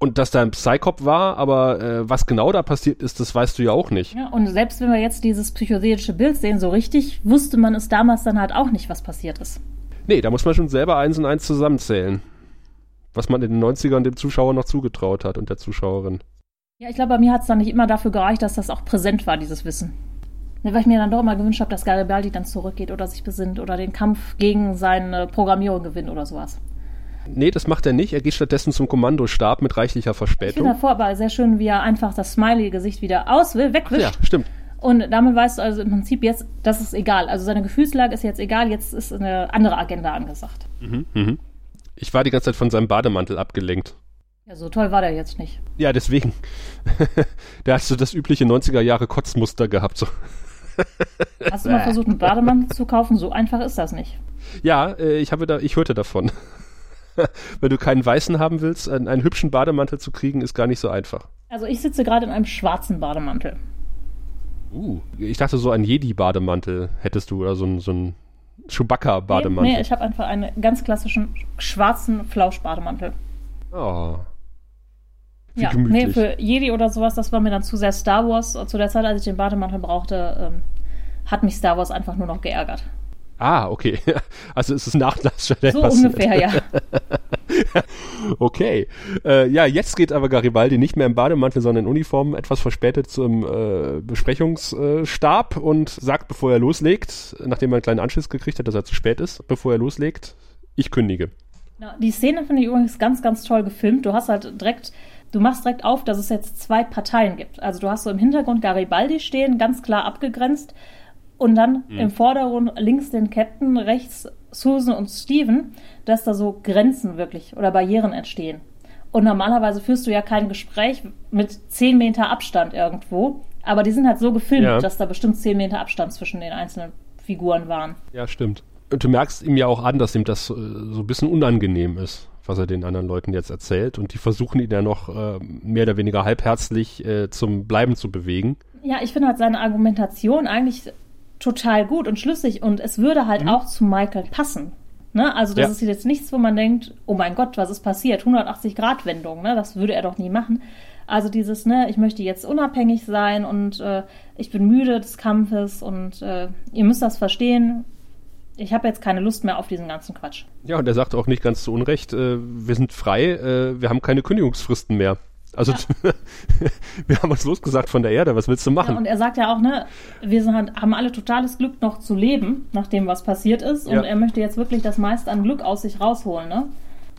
und dass da ein Psychop war, aber äh, was genau da passiert ist, das weißt du ja auch nicht. Ja, und selbst wenn wir jetzt dieses psychoselische Bild sehen, so richtig wusste man es damals dann halt auch nicht, was passiert ist. Nee, da muss man schon selber eins und eins zusammenzählen was man in den 90ern dem Zuschauer noch zugetraut hat und der Zuschauerin. Ja, ich glaube, bei mir hat es dann nicht immer dafür gereicht, dass das auch präsent war, dieses Wissen. Weil ich mir dann doch mal gewünscht habe, dass Garibaldi dann zurückgeht oder sich besinnt oder den Kampf gegen seine Programmierung gewinnt oder sowas. Nee, das macht er nicht. Er geht stattdessen zum Kommandostab mit reichlicher Verspätung. Ich finde davor aber sehr schön, wie er einfach das Smiley-Gesicht wieder aus will, wegwischt. Ach ja, stimmt. Und damit weißt du also im Prinzip jetzt, das ist egal. Also seine Gefühlslage ist jetzt egal, jetzt ist eine andere Agenda angesagt. Mhm, mhm. Ich war die ganze Zeit von seinem Bademantel abgelenkt. Ja, so toll war der jetzt nicht. Ja, deswegen. der hat so das übliche 90er Jahre Kotzmuster gehabt. So. Hast du mal versucht, einen Bademantel zu kaufen? So einfach ist das nicht. Ja, äh, ich habe da, ich hörte davon. Wenn du keinen weißen haben willst, einen, einen, hübschen Bademantel zu kriegen, ist gar nicht so einfach. Also ich sitze gerade in einem schwarzen Bademantel. Uh, ich dachte so ein Jedi-Bademantel hättest du oder so ein, so ein Chewbacca-Bademantel. Nee, nee, ich habe einfach einen ganz klassischen schwarzen Flausch-Bademantel. Oh. Wie ja, gemütlich. nee, für Jedi oder sowas, das war mir dann zu sehr Star Wars. Zu der Zeit, als ich den Bademantel brauchte, ähm, hat mich Star Wars einfach nur noch geärgert. Ah, okay. Also ist es Nachlass So ungefähr, ja. okay. Äh, ja, jetzt geht aber Garibaldi nicht mehr im Bademantel, sondern in Uniform etwas verspätet zum äh, Besprechungsstab und sagt, bevor er loslegt, nachdem er einen kleinen Anschluss gekriegt hat, dass er zu spät ist, bevor er loslegt, ich kündige. Die Szene finde ich übrigens ganz, ganz toll gefilmt. Du hast halt direkt du machst direkt auf, dass es jetzt zwei Parteien gibt. Also du hast so im Hintergrund Garibaldi stehen, ganz klar abgegrenzt. Und dann mhm. im Vordergrund links den Captain, rechts Susan und Steven, dass da so Grenzen wirklich oder Barrieren entstehen. Und normalerweise führst du ja kein Gespräch mit 10 Meter Abstand irgendwo, aber die sind halt so gefilmt, ja. dass da bestimmt 10 Meter Abstand zwischen den einzelnen Figuren waren. Ja, stimmt. Und du merkst ihm ja auch an, dass ihm das äh, so ein bisschen unangenehm ist, was er den anderen Leuten jetzt erzählt. Und die versuchen ihn ja noch äh, mehr oder weniger halbherzig äh, zum Bleiben zu bewegen. Ja, ich finde halt seine Argumentation eigentlich total gut und schlüssig und es würde halt mhm. auch zu Michael passen. Ne? Also das ja. ist jetzt nichts, wo man denkt, oh mein Gott, was ist passiert? 180 Grad Wendung, ne? das würde er doch nie machen. Also dieses, ne, ich möchte jetzt unabhängig sein und äh, ich bin müde des Kampfes und äh, ihr müsst das verstehen. Ich habe jetzt keine Lust mehr auf diesen ganzen Quatsch. Ja, und er sagt auch nicht ganz zu Unrecht, äh, wir sind frei, äh, wir haben keine Kündigungsfristen mehr. Also ja. wir haben uns losgesagt von der Erde, was willst du machen? Ja, und er sagt ja auch, ne, wir sind, haben alle totales Glück noch zu leben, nachdem was passiert ist. Und ja. er möchte jetzt wirklich das meiste an Glück aus sich rausholen, ne?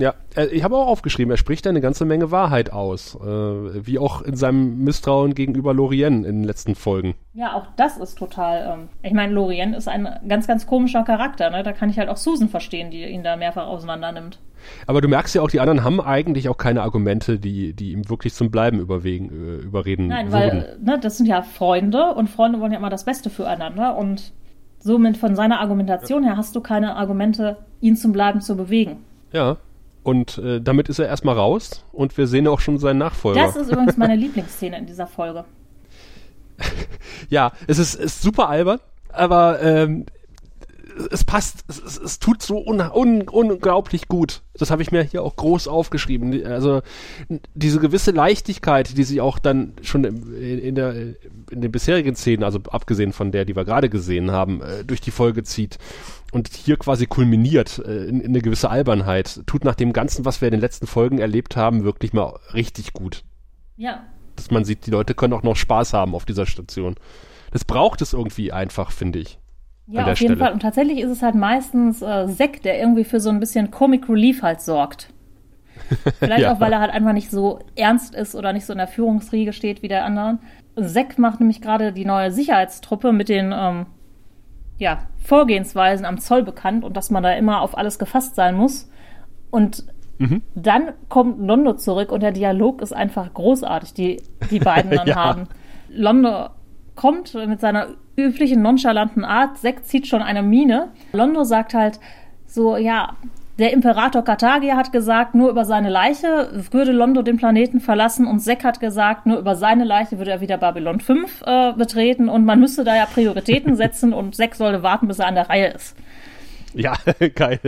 Ja, äh, ich habe auch aufgeschrieben, er spricht eine ganze Menge Wahrheit aus, äh, wie auch in seinem Misstrauen gegenüber Lorien in den letzten Folgen. Ja, auch das ist total. Ähm, ich meine, Lorien ist ein ganz, ganz komischer Charakter. Ne? Da kann ich halt auch Susan verstehen, die ihn da mehrfach auseinander nimmt. Aber du merkst ja auch, die anderen haben eigentlich auch keine Argumente, die, die ihm wirklich zum Bleiben überwegen, äh, überreden Nein, weil ne, das sind ja Freunde und Freunde wollen ja immer das Beste füreinander und somit von seiner Argumentation her hast du keine Argumente, ihn zum Bleiben zu bewegen. Ja, und äh, damit ist er erstmal raus und wir sehen auch schon seinen Nachfolger. Das ist übrigens meine Lieblingsszene in dieser Folge. ja, es ist, ist super albern, aber ähm, es passt, es, es, tut so un, un, unglaublich gut. Das habe ich mir hier auch groß aufgeschrieben. Also diese gewisse Leichtigkeit, die sich auch dann schon in, in, der, in den bisherigen Szenen, also abgesehen von der, die wir gerade gesehen haben, äh, durch die Folge zieht und hier quasi kulminiert äh, in, in eine gewisse Albernheit, tut nach dem Ganzen, was wir in den letzten Folgen erlebt haben, wirklich mal richtig gut. Ja. Dass man sieht, die Leute können auch noch Spaß haben auf dieser Station. Das braucht es irgendwie einfach, finde ich. Ja, auf jeden Stelle. Fall. Und tatsächlich ist es halt meistens äh, Zack, der irgendwie für so ein bisschen Comic Relief halt sorgt. Vielleicht ja. auch, weil er halt einfach nicht so ernst ist oder nicht so in der Führungsriege steht wie der anderen. Zack macht nämlich gerade die neue Sicherheitstruppe mit den, ähm, ja, Vorgehensweisen am Zoll bekannt und dass man da immer auf alles gefasst sein muss. Und mhm. dann kommt Londo zurück und der Dialog ist einfach großartig, die die beiden dann ja. haben. Londo kommt mit seiner üblichen nonchalanten Art, Sekt zieht schon eine Mine. Londo sagt halt so, ja, der Imperator Karthagia hat gesagt, nur über seine Leiche würde Londo den Planeten verlassen und Sek hat gesagt, nur über seine Leiche würde er wieder Babylon 5 äh, betreten und man müsste da ja Prioritäten setzen und Sek sollte warten, bis er an der Reihe ist. Ja, geil.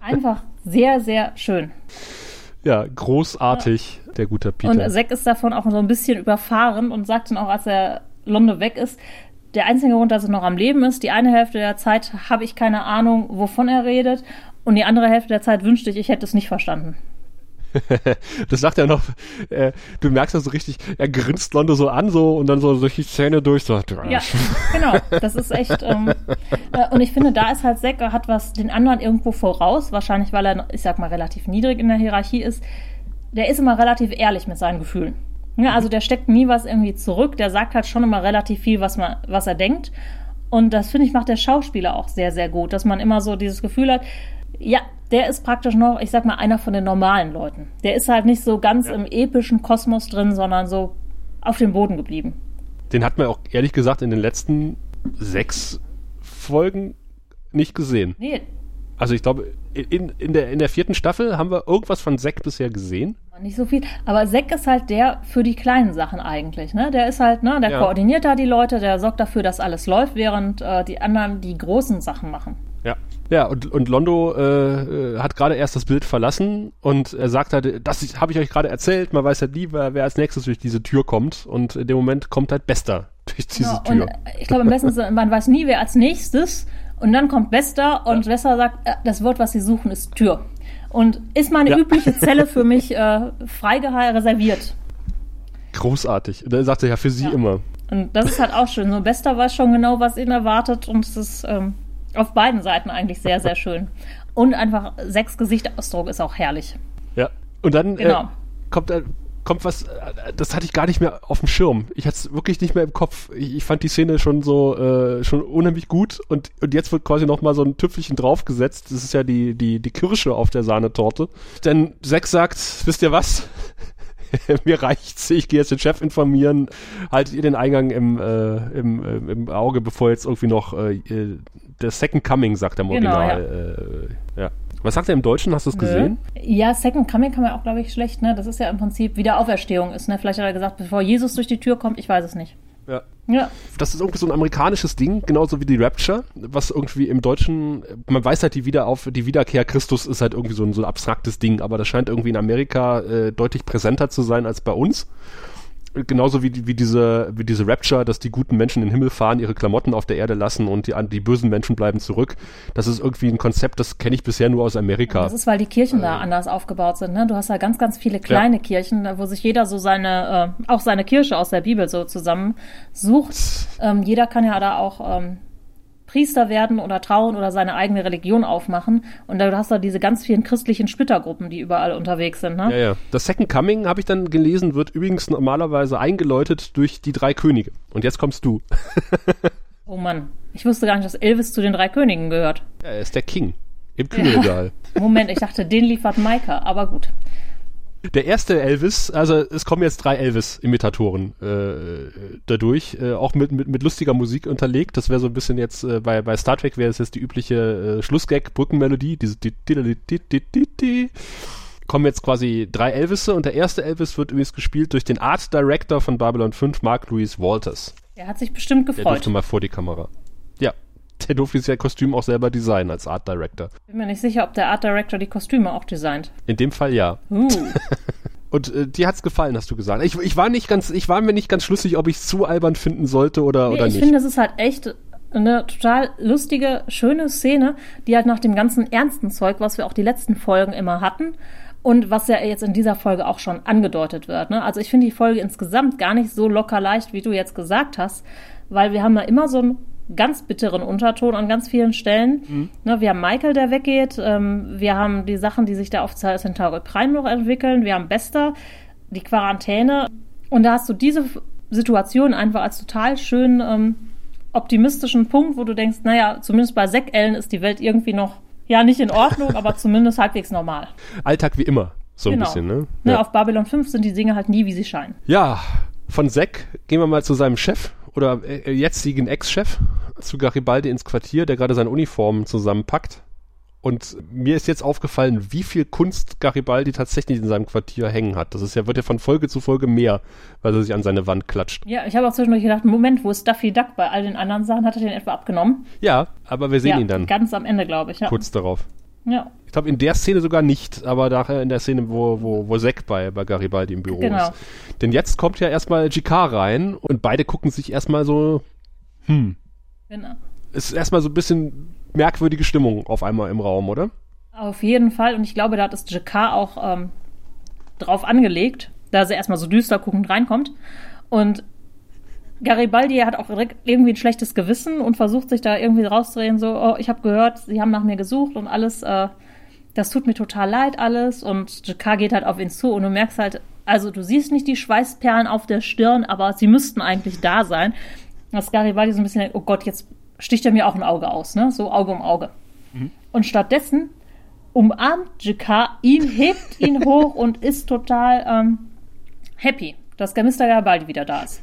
Einfach sehr, sehr schön. Ja, großartig, ja. der gute Peter. Und Sek ist davon auch so ein bisschen überfahren und sagt dann auch, als er Londo weg ist, der einzige Grund, dass er noch am Leben ist, die eine Hälfte der Zeit habe ich keine Ahnung, wovon er redet. Und die andere Hälfte der Zeit wünschte ich, ich hätte es nicht verstanden. das sagt er noch, äh, du merkst ja so richtig, er grinst Londo so an so und dann so durch die Zähne durch. So. Ja, genau. Das ist echt. Ähm, äh, und ich finde, da ist halt Secker hat was den anderen irgendwo voraus, wahrscheinlich weil er, ich sag mal, relativ niedrig in der Hierarchie ist. Der ist immer relativ ehrlich mit seinen Gefühlen. Ja, also der steckt nie was irgendwie zurück, der sagt halt schon immer relativ viel, was, man, was er denkt. Und das finde ich macht der Schauspieler auch sehr, sehr gut, dass man immer so dieses Gefühl hat, ja, der ist praktisch noch, ich sag mal, einer von den normalen Leuten. Der ist halt nicht so ganz ja. im epischen Kosmos drin, sondern so auf dem Boden geblieben. Den hat man auch ehrlich gesagt in den letzten sechs Folgen nicht gesehen. Nee. Also ich glaube, in, in, der, in der vierten Staffel haben wir irgendwas von Zack bisher gesehen. Nicht so viel, aber Zack ist halt der für die kleinen Sachen eigentlich. Ne? Der ist halt, ne, der ja. koordiniert da die Leute, der sorgt dafür, dass alles läuft, während äh, die anderen die großen Sachen machen. Ja. Ja, und, und Londo äh, äh hat gerade erst das Bild verlassen und er sagt halt, das habe ich euch gerade erzählt, man weiß halt nie, wer, wer als nächstes durch diese Tür kommt und in dem Moment kommt halt Bester durch diese ja, Tür. Und ich glaube, am besten, man weiß nie, wer als nächstes und dann kommt Bester und ja. Bester sagt, äh, das Wort, was sie suchen, ist Tür. Und ist meine ja. übliche Zelle für mich äh, freigehalten, reserviert. Großartig. Und er sagte ja für sie immer. Und das ist halt auch schön. So Bester weiß schon genau, was ihn erwartet und es ist ähm, auf beiden Seiten eigentlich sehr, sehr schön. Und einfach sechs Gesichtsausdruck ist auch herrlich. Ja. Und dann äh, genau. äh, kommt kommt was, äh, das hatte ich gar nicht mehr auf dem Schirm. Ich hatte es wirklich nicht mehr im Kopf. Ich, ich fand die Szene schon so, äh, schon unheimlich gut und, und jetzt wird quasi noch mal so ein Tüpfelchen draufgesetzt. Das ist ja die, die, die Kirsche auf der Sahnetorte. Denn Zack sagt, wisst ihr was? mir reicht's, ich gehe jetzt den Chef informieren, haltet ihr den Eingang im, äh, im, äh, im Auge, bevor jetzt irgendwie noch äh, äh der Second Coming, sagt er im genau, Original. Ja. Äh, ja. Was sagt er im Deutschen? Hast du es gesehen? Ja, Second Coming kann man auch, glaube ich, schlecht. Ne? Das ist ja im Prinzip Wiederauferstehung ist. Ne? Vielleicht hat er gesagt, bevor Jesus durch die Tür kommt, ich weiß es nicht. Ja. ja. Das ist irgendwie so ein amerikanisches Ding, genauso wie die Rapture, was irgendwie im Deutschen, man weiß halt, die, Wiederauf die Wiederkehr Christus ist halt irgendwie so ein, so ein abstraktes Ding, aber das scheint irgendwie in Amerika äh, deutlich präsenter zu sein als bei uns genauso wie, wie diese, wie diese Rapture, dass die guten Menschen in den Himmel fahren, ihre Klamotten auf der Erde lassen und die, die bösen Menschen bleiben zurück. Das ist irgendwie ein Konzept, das kenne ich bisher nur aus Amerika. Das ist, weil die Kirchen äh, da anders aufgebaut sind. Ne? Du hast ja ganz, ganz viele kleine ja. Kirchen, wo sich jeder so seine, äh, auch seine Kirche aus der Bibel so zusammensucht. Ähm, jeder kann ja da auch ähm, Priester werden oder trauen oder seine eigene Religion aufmachen. Und da hast du diese ganz vielen christlichen Splittergruppen, die überall unterwegs sind. Ne? Ja, ja. Das Second Coming, habe ich dann gelesen, wird übrigens normalerweise eingeläutet durch die drei Könige. Und jetzt kommst du. oh Mann, ich wusste gar nicht, dass Elvis zu den drei Königen gehört. Ja, er ist der King. Im Kühlregal. Ja. Moment, ich dachte, den liefert Maika, aber gut. Der erste Elvis, also es kommen jetzt drei Elvis-Imitatoren äh, dadurch, äh, auch mit, mit, mit lustiger Musik unterlegt. Das wäre so ein bisschen jetzt, äh, bei, bei Star Trek wäre es jetzt die übliche äh, Schlussgag-Brückenmelodie, diese di, di, di, di, di, di, kommen jetzt quasi drei Elvisse und der erste Elvis wird übrigens gespielt durch den Art Director von Babylon 5, Mark Louis Walters. Er hat sich bestimmt gefreut. Der durfte mal vor die Kamera. Ja, der durfte sein Kostüm auch selber designen als Art Director. Bin mir nicht sicher, ob der Art Director die Kostüme auch designt. In dem Fall ja. Uh. Und äh, dir hat's gefallen, hast du gesagt. Ich, ich war nicht ganz, ich war mir nicht ganz schlüssig, ob ich es zu albern finden sollte oder, nee, oder ich nicht. Ich finde, es ist halt echt eine total lustige, schöne Szene, die halt nach dem ganzen ernsten Zeug, was wir auch die letzten Folgen immer hatten, und was ja jetzt in dieser Folge auch schon angedeutet wird. Ne? Also ich finde die Folge insgesamt gar nicht so locker leicht, wie du jetzt gesagt hast, weil wir haben ja immer so ein ganz bitteren Unterton an ganz vielen Stellen. Mhm. Ne, wir haben Michael, der weggeht. Ähm, wir haben die Sachen, die sich da auf Centauri Prime noch entwickeln. Wir haben Bester, die Quarantäne. Und da hast du diese Situation einfach als total schön ähm, optimistischen Punkt, wo du denkst, naja, zumindest bei Zack Ellen ist die Welt irgendwie noch, ja, nicht in Ordnung, aber zumindest halbwegs normal. Alltag wie immer, so genau. ein bisschen, ne? ne Ja. Auf Babylon 5 sind die Dinge halt nie, wie sie scheinen. ja, von Zack gehen wir mal zu seinem Chef oder äh, jetzigen Ex-Chef, zu Garibaldi ins Quartier, der gerade seine Uniformen zusammenpackt. Und mir ist jetzt aufgefallen, wie viel Kunst Garibaldi tatsächlich in seinem Quartier hängen hat. Das ist ja, wird ja von Folge zu Folge mehr, weil er sich an seine Wand klatscht. Ja, ich habe auch zwischendurch gedacht, Moment, wo ist Daffy Duck? Bei all den anderen Sachen hat er den etwa abgenommen. Ja, aber wir sehen ja, ihn dann ganz am Ende, glaube ich. Ja. kurz darauf. Ja, Ich glaube, in der Szene sogar nicht, aber nachher in der Szene, wo, wo, wo Zack bei, bei Garibaldi im Büro Genau. ist. Denn jetzt kommt ja erstmal GK rein und beide gucken sich erstmal so, hm, genau. es ist erstmal so ein bisschen merkwürdige Stimmung auf einmal im Raum, oder? Auf jeden Fall. Und ich glaube, da hat es JK auch ähm, drauf angelegt, da sie erstmal so düster guckend reinkommt. Und Garibaldi hat auch irgendwie ein schlechtes Gewissen und versucht sich da irgendwie rauszudrehen, so, oh, ich habe gehört, sie haben nach mir gesucht und alles, äh, das tut mir total leid alles. Und JK geht halt auf ihn zu und du merkst halt, also du siehst nicht die Schweißperlen auf der Stirn, aber sie müssten eigentlich da sein. Dass Garibaldi so ein bisschen, oh Gott, jetzt sticht er mir auch ein Auge aus, ne? So Auge um Auge. Und stattdessen umarmt JK ihn, hebt ihn hoch und ist total ähm, happy, dass der Mr. Garibaldi wieder da ist.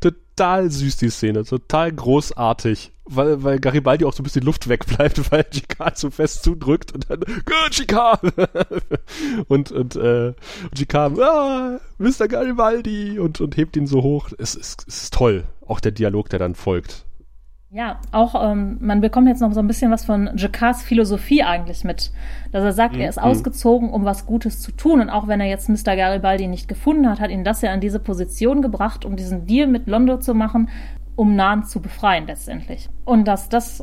Total süß die Szene, total großartig, weil, weil Garibaldi auch so ein bisschen Luft wegbleibt, weil GK so fest zudrückt und dann, Good GK! und, und, äh, und GK, ah, Mr. Garibaldi! Und, und hebt ihn so hoch. Es ist, es ist toll. Auch der Dialog, der dann folgt. Ja, auch ähm, man bekommt jetzt noch so ein bisschen was von Jacquards Philosophie eigentlich mit. Dass er sagt, er ist ausgezogen, um was Gutes zu tun. Und auch wenn er jetzt Mr. Garibaldi nicht gefunden hat, hat ihn das ja in diese Position gebracht, um diesen Deal mit Londo zu machen, um Nahen zu befreien letztendlich. Und dass das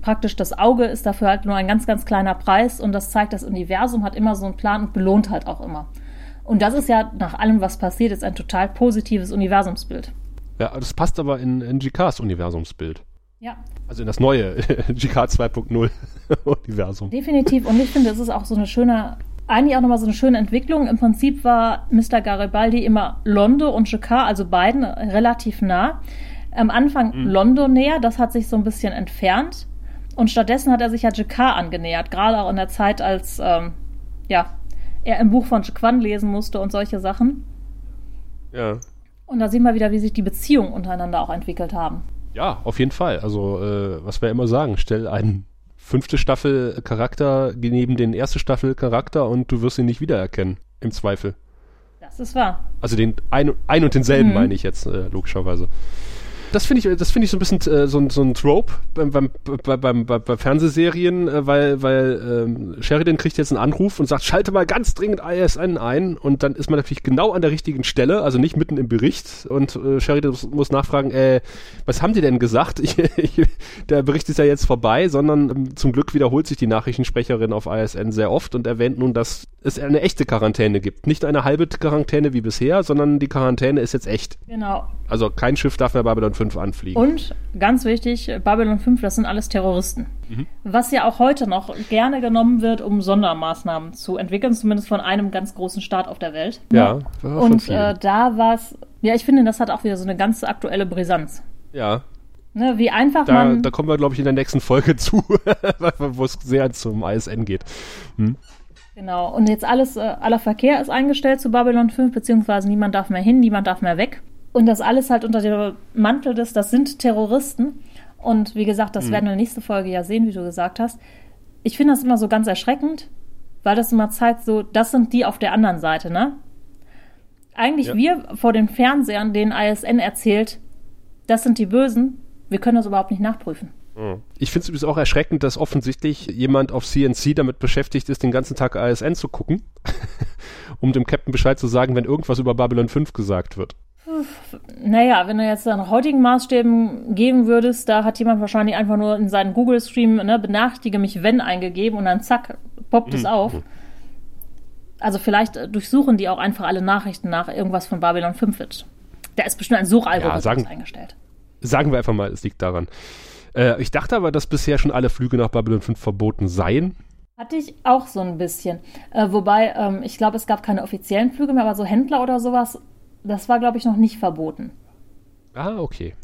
praktisch das Auge ist dafür halt nur ein ganz, ganz kleiner Preis. Und das zeigt, das Universum hat immer so einen Plan und belohnt halt auch immer. Und das ist ja nach allem, was passiert ist, ein total positives Universumsbild. Ja, das passt aber in, in GKs Universumsbild. Ja, Also in das neue GK 2.0 Universum. Definitiv. Und ich finde, es ist auch so eine schöne, eigentlich auch nochmal so eine schöne Entwicklung. Im Prinzip war Mr. Garibaldi immer Londo und Jacquard, also beiden, relativ nah. Am Anfang Londo näher, das hat sich so ein bisschen entfernt. Und stattdessen hat er sich ja Jacquard angenähert, gerade auch in der Zeit, als ähm, ja, er im Buch von Jacquan lesen musste und solche Sachen. Ja. Und da sehen wir wieder, wie sich die Beziehungen untereinander auch entwickelt haben. Ja, auf jeden Fall. Also, äh, was wir immer sagen, stell einen fünfte Staffel Charakter neben den erste Staffel Charakter und du wirst ihn nicht wiedererkennen, im Zweifel. Das ist wahr. Also den ein, ein und denselben Mhm. meine ich jetzt, äh, logischerweise. Das finde ich, das finde ich so ein bisschen äh, so, ein- so ein Trope beim, beim, bei, beim, bei, Fernsehserien, äh, weil, weil ähm, Sheridan kriegt jetzt einen Anruf und sagt, schalte mal ganz dringend ISN ein und dann ist man natürlich genau an der richtigen Stelle, also nicht mitten im Bericht und äh, Sheridan muss, muss nachfragen, äh, was haben die denn gesagt? Ich, ich, der Bericht ist ja jetzt vorbei, sondern ähm, zum Glück wiederholt sich die Nachrichtensprecherin auf ISN sehr oft und erwähnt nun, dass es eine echte Quarantäne gibt. Nicht eine halbe Quarantäne wie bisher, sondern die Quarantäne ist jetzt echt. Genau. Also kein Schiff darf mehr Babylon 5 anfliegen. Und ganz wichtig, Babylon 5, das sind alles Terroristen. Was ja auch heute noch gerne genommen wird, um Sondermaßnahmen zu entwickeln, zumindest von einem ganz großen Staat auf der Welt. ja, das war Und äh, da war es, ja, ich finde, das hat auch wieder so eine ganz aktuelle Brisanz. ja, Ne, wie einfach da, man. da kommen wir, glaube ich, in der nächsten Folge zu, wo es sehr zum ISN geht. Genau. Und jetzt alles, äh, aller Verkehr ist eingestellt zu Babylon 5, beziehungsweise niemand darf mehr hin, niemand darf mehr weg. Und das alles halt unter dem Mantel des, das sind Terroristen. Und wie gesagt, das werden wir in der nächsten Folge ja sehen, wie du gesagt hast. Ich finde das immer so ganz erschreckend, weil das immer zeigt, so, das sind die auf der anderen Seite, ne? Eigentlich Ja. wir vor den Fernsehern, denen ISN erzählt, das sind die Bösen, wir können das überhaupt nicht nachprüfen. Ich finde es übrigens auch erschreckend, dass offensichtlich jemand auf CNC damit beschäftigt ist, den ganzen Tag ISN zu gucken, um dem Captain Bescheid zu sagen, wenn irgendwas über Babylon 5 gesagt wird. Naja, wenn du jetzt nach heutigen Maßstäben geben würdest, da hat jemand wahrscheinlich einfach nur in seinen Google-Stream ne, benachrichtige mich, wenn eingegeben und dann zack, poppt es auf. Also vielleicht äh, durchsuchen die auch einfach alle Nachrichten nach irgendwas von Babylon 5 wird. Da ist bestimmt ein Suchalgorithmus Ja, eingestellt. Sagen wir einfach mal, es liegt daran. Äh, ich dachte aber, dass bisher schon alle Flüge nach Babylon 5 verboten seien. Hatte ich auch so ein bisschen. Äh, wobei, ähm, ich glaube, es gab keine offiziellen Flüge mehr, aber so Händler oder sowas, das war, glaube ich, noch nicht verboten. Ah, okay.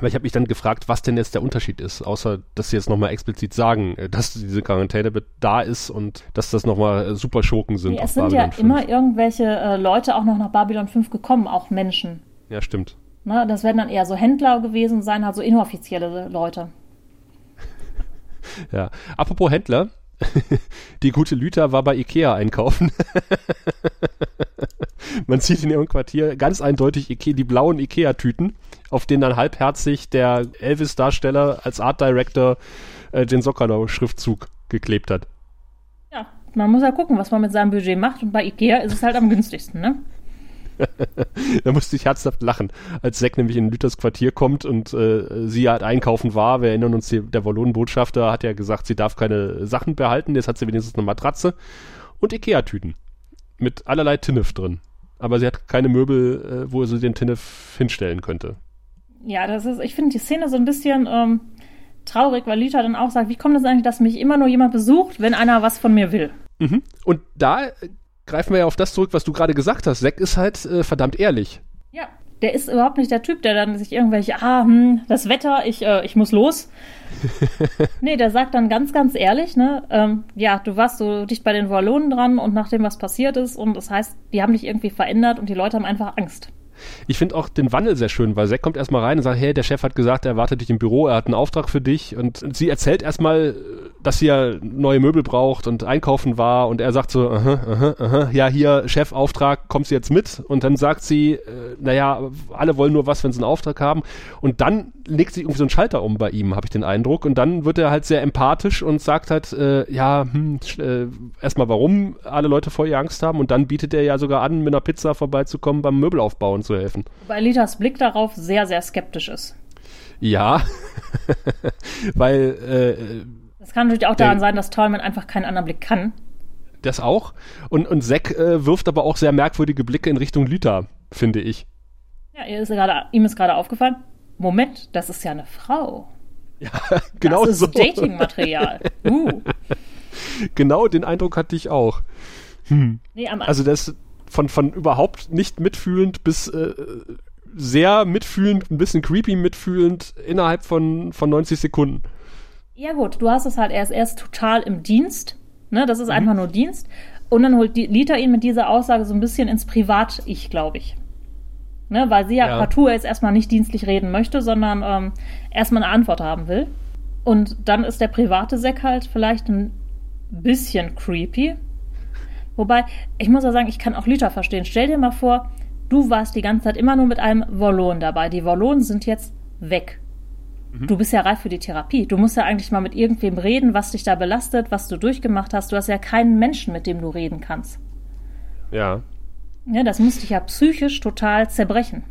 Weil ich habe mich dann gefragt, was denn jetzt der Unterschied ist, außer dass sie jetzt nochmal explizit sagen, äh, dass diese Quarantäne da ist und dass das nochmal äh, super Schurken sind. Nee, es sind Babylon ja 5. immer irgendwelche äh, Leute auch noch nach Babylon 5 gekommen, auch Menschen. Ja, stimmt. Ne, das werden dann eher so Händler gewesen sein, halt so inoffizielle Leute. ja. Apropos Händler, die gute Lüther war bei Ikea einkaufen. Man sieht in ihrem Quartier ganz eindeutig Ikea, die blauen Ikea-Tüten, auf denen dann halbherzig der Elvis-Darsteller als Art Director äh, den Sockerlau-Schriftzug geklebt hat. Ja, man muss ja gucken, was man mit seinem Budget macht und bei Ikea ist es halt am günstigsten, ne? da musste ich herzhaft lachen, als Zack nämlich in Lüthers Quartier kommt und äh, sie halt einkaufen war. Wir erinnern uns, der Wallonenbotschafter hat ja gesagt, sie darf keine Sachen behalten. Jetzt hat sie wenigstens eine Matratze und Ikea-Tüten mit allerlei Tinnef drin aber sie hat keine Möbel, äh, wo sie den Tinnef hinstellen könnte. Ja, das ist, ich finde die Szene so ein bisschen ähm, traurig, weil Lita dann auch sagt, wie kommt es das eigentlich, dass mich immer nur jemand besucht, wenn einer was von mir will? Mhm. Und da äh, greifen wir ja auf das zurück, was du gerade gesagt hast. Zack ist halt äh, verdammt ehrlich. Der ist überhaupt nicht der Typ, der dann sich irgendwelche, ah, hm, das Wetter, ich, äh, ich muss los. nee, der sagt dann ganz, ganz ehrlich, ne, ähm, ja, du warst so dicht bei den Wallonen dran und nach dem, was passiert ist, und das heißt, die haben dich irgendwie verändert und die Leute haben einfach Angst. Ich finde auch den Wandel sehr schön, weil Zack kommt erstmal rein und sagt, hey, der Chef hat gesagt, er erwartet dich im Büro, er hat einen Auftrag für dich und sie erzählt erstmal, dass sie ja neue Möbel braucht und einkaufen war und er sagt so, aha, aha, aha, ja, hier, Chefauftrag, kommst du jetzt mit? Und dann sagt sie, äh, naja, alle wollen nur was, wenn sie einen Auftrag haben und dann legt sie irgendwie so einen Schalter um bei ihm, habe ich den Eindruck und dann wird er halt sehr empathisch und sagt halt, äh, ja, hm, äh, erstmal warum alle Leute vor ihr Angst haben und dann bietet er ja sogar an, mit einer Pizza vorbeizukommen beim Möbelaufbauen zu helfen. Weil Litas Blick darauf sehr, sehr skeptisch ist. Ja, weil. Äh, das kann natürlich auch daran sein, dass Tallman einfach keinen anderen Blick kann. Das auch. Und, und Zack äh, wirft aber auch sehr merkwürdige Blicke in Richtung Lita, finde ich. Ja, ist grade, ihm ist gerade aufgefallen, Moment, das ist ja eine Frau. Ja, genau das ist so. Datingmaterial. Uh. Genau den Eindruck hatte ich auch. Hm. Nee, also das von, von überhaupt nicht mitfühlend bis äh, sehr mitfühlend, ein bisschen creepy mitfühlend innerhalb von, von 90 Sekunden. Ja gut, du hast es halt erst, erst total im Dienst, ne, das ist mhm. einfach nur Dienst und dann holt die, Lita ihn mit dieser Aussage so ein bisschen ins Privat-Ich, glaube ich. Ne, weil sie ja, ja. partout jetzt erstmal nicht dienstlich reden möchte, sondern ähm, erstmal eine Antwort haben will. Und dann ist der private Sack halt vielleicht ein bisschen creepy, Wobei, ich muss ja sagen, ich kann auch Lita verstehen. Stell dir mal vor, du warst die ganze Zeit immer nur mit einem Wallon dabei. Die Wallonen sind jetzt weg. Mhm. Du bist ja reif für die Therapie. Du musst ja eigentlich mal mit irgendwem reden, was dich da belastet, was du durchgemacht hast. Du hast ja keinen Menschen, mit dem du reden kannst. Ja. Ja, das muss dich ja psychisch total zerbrechen.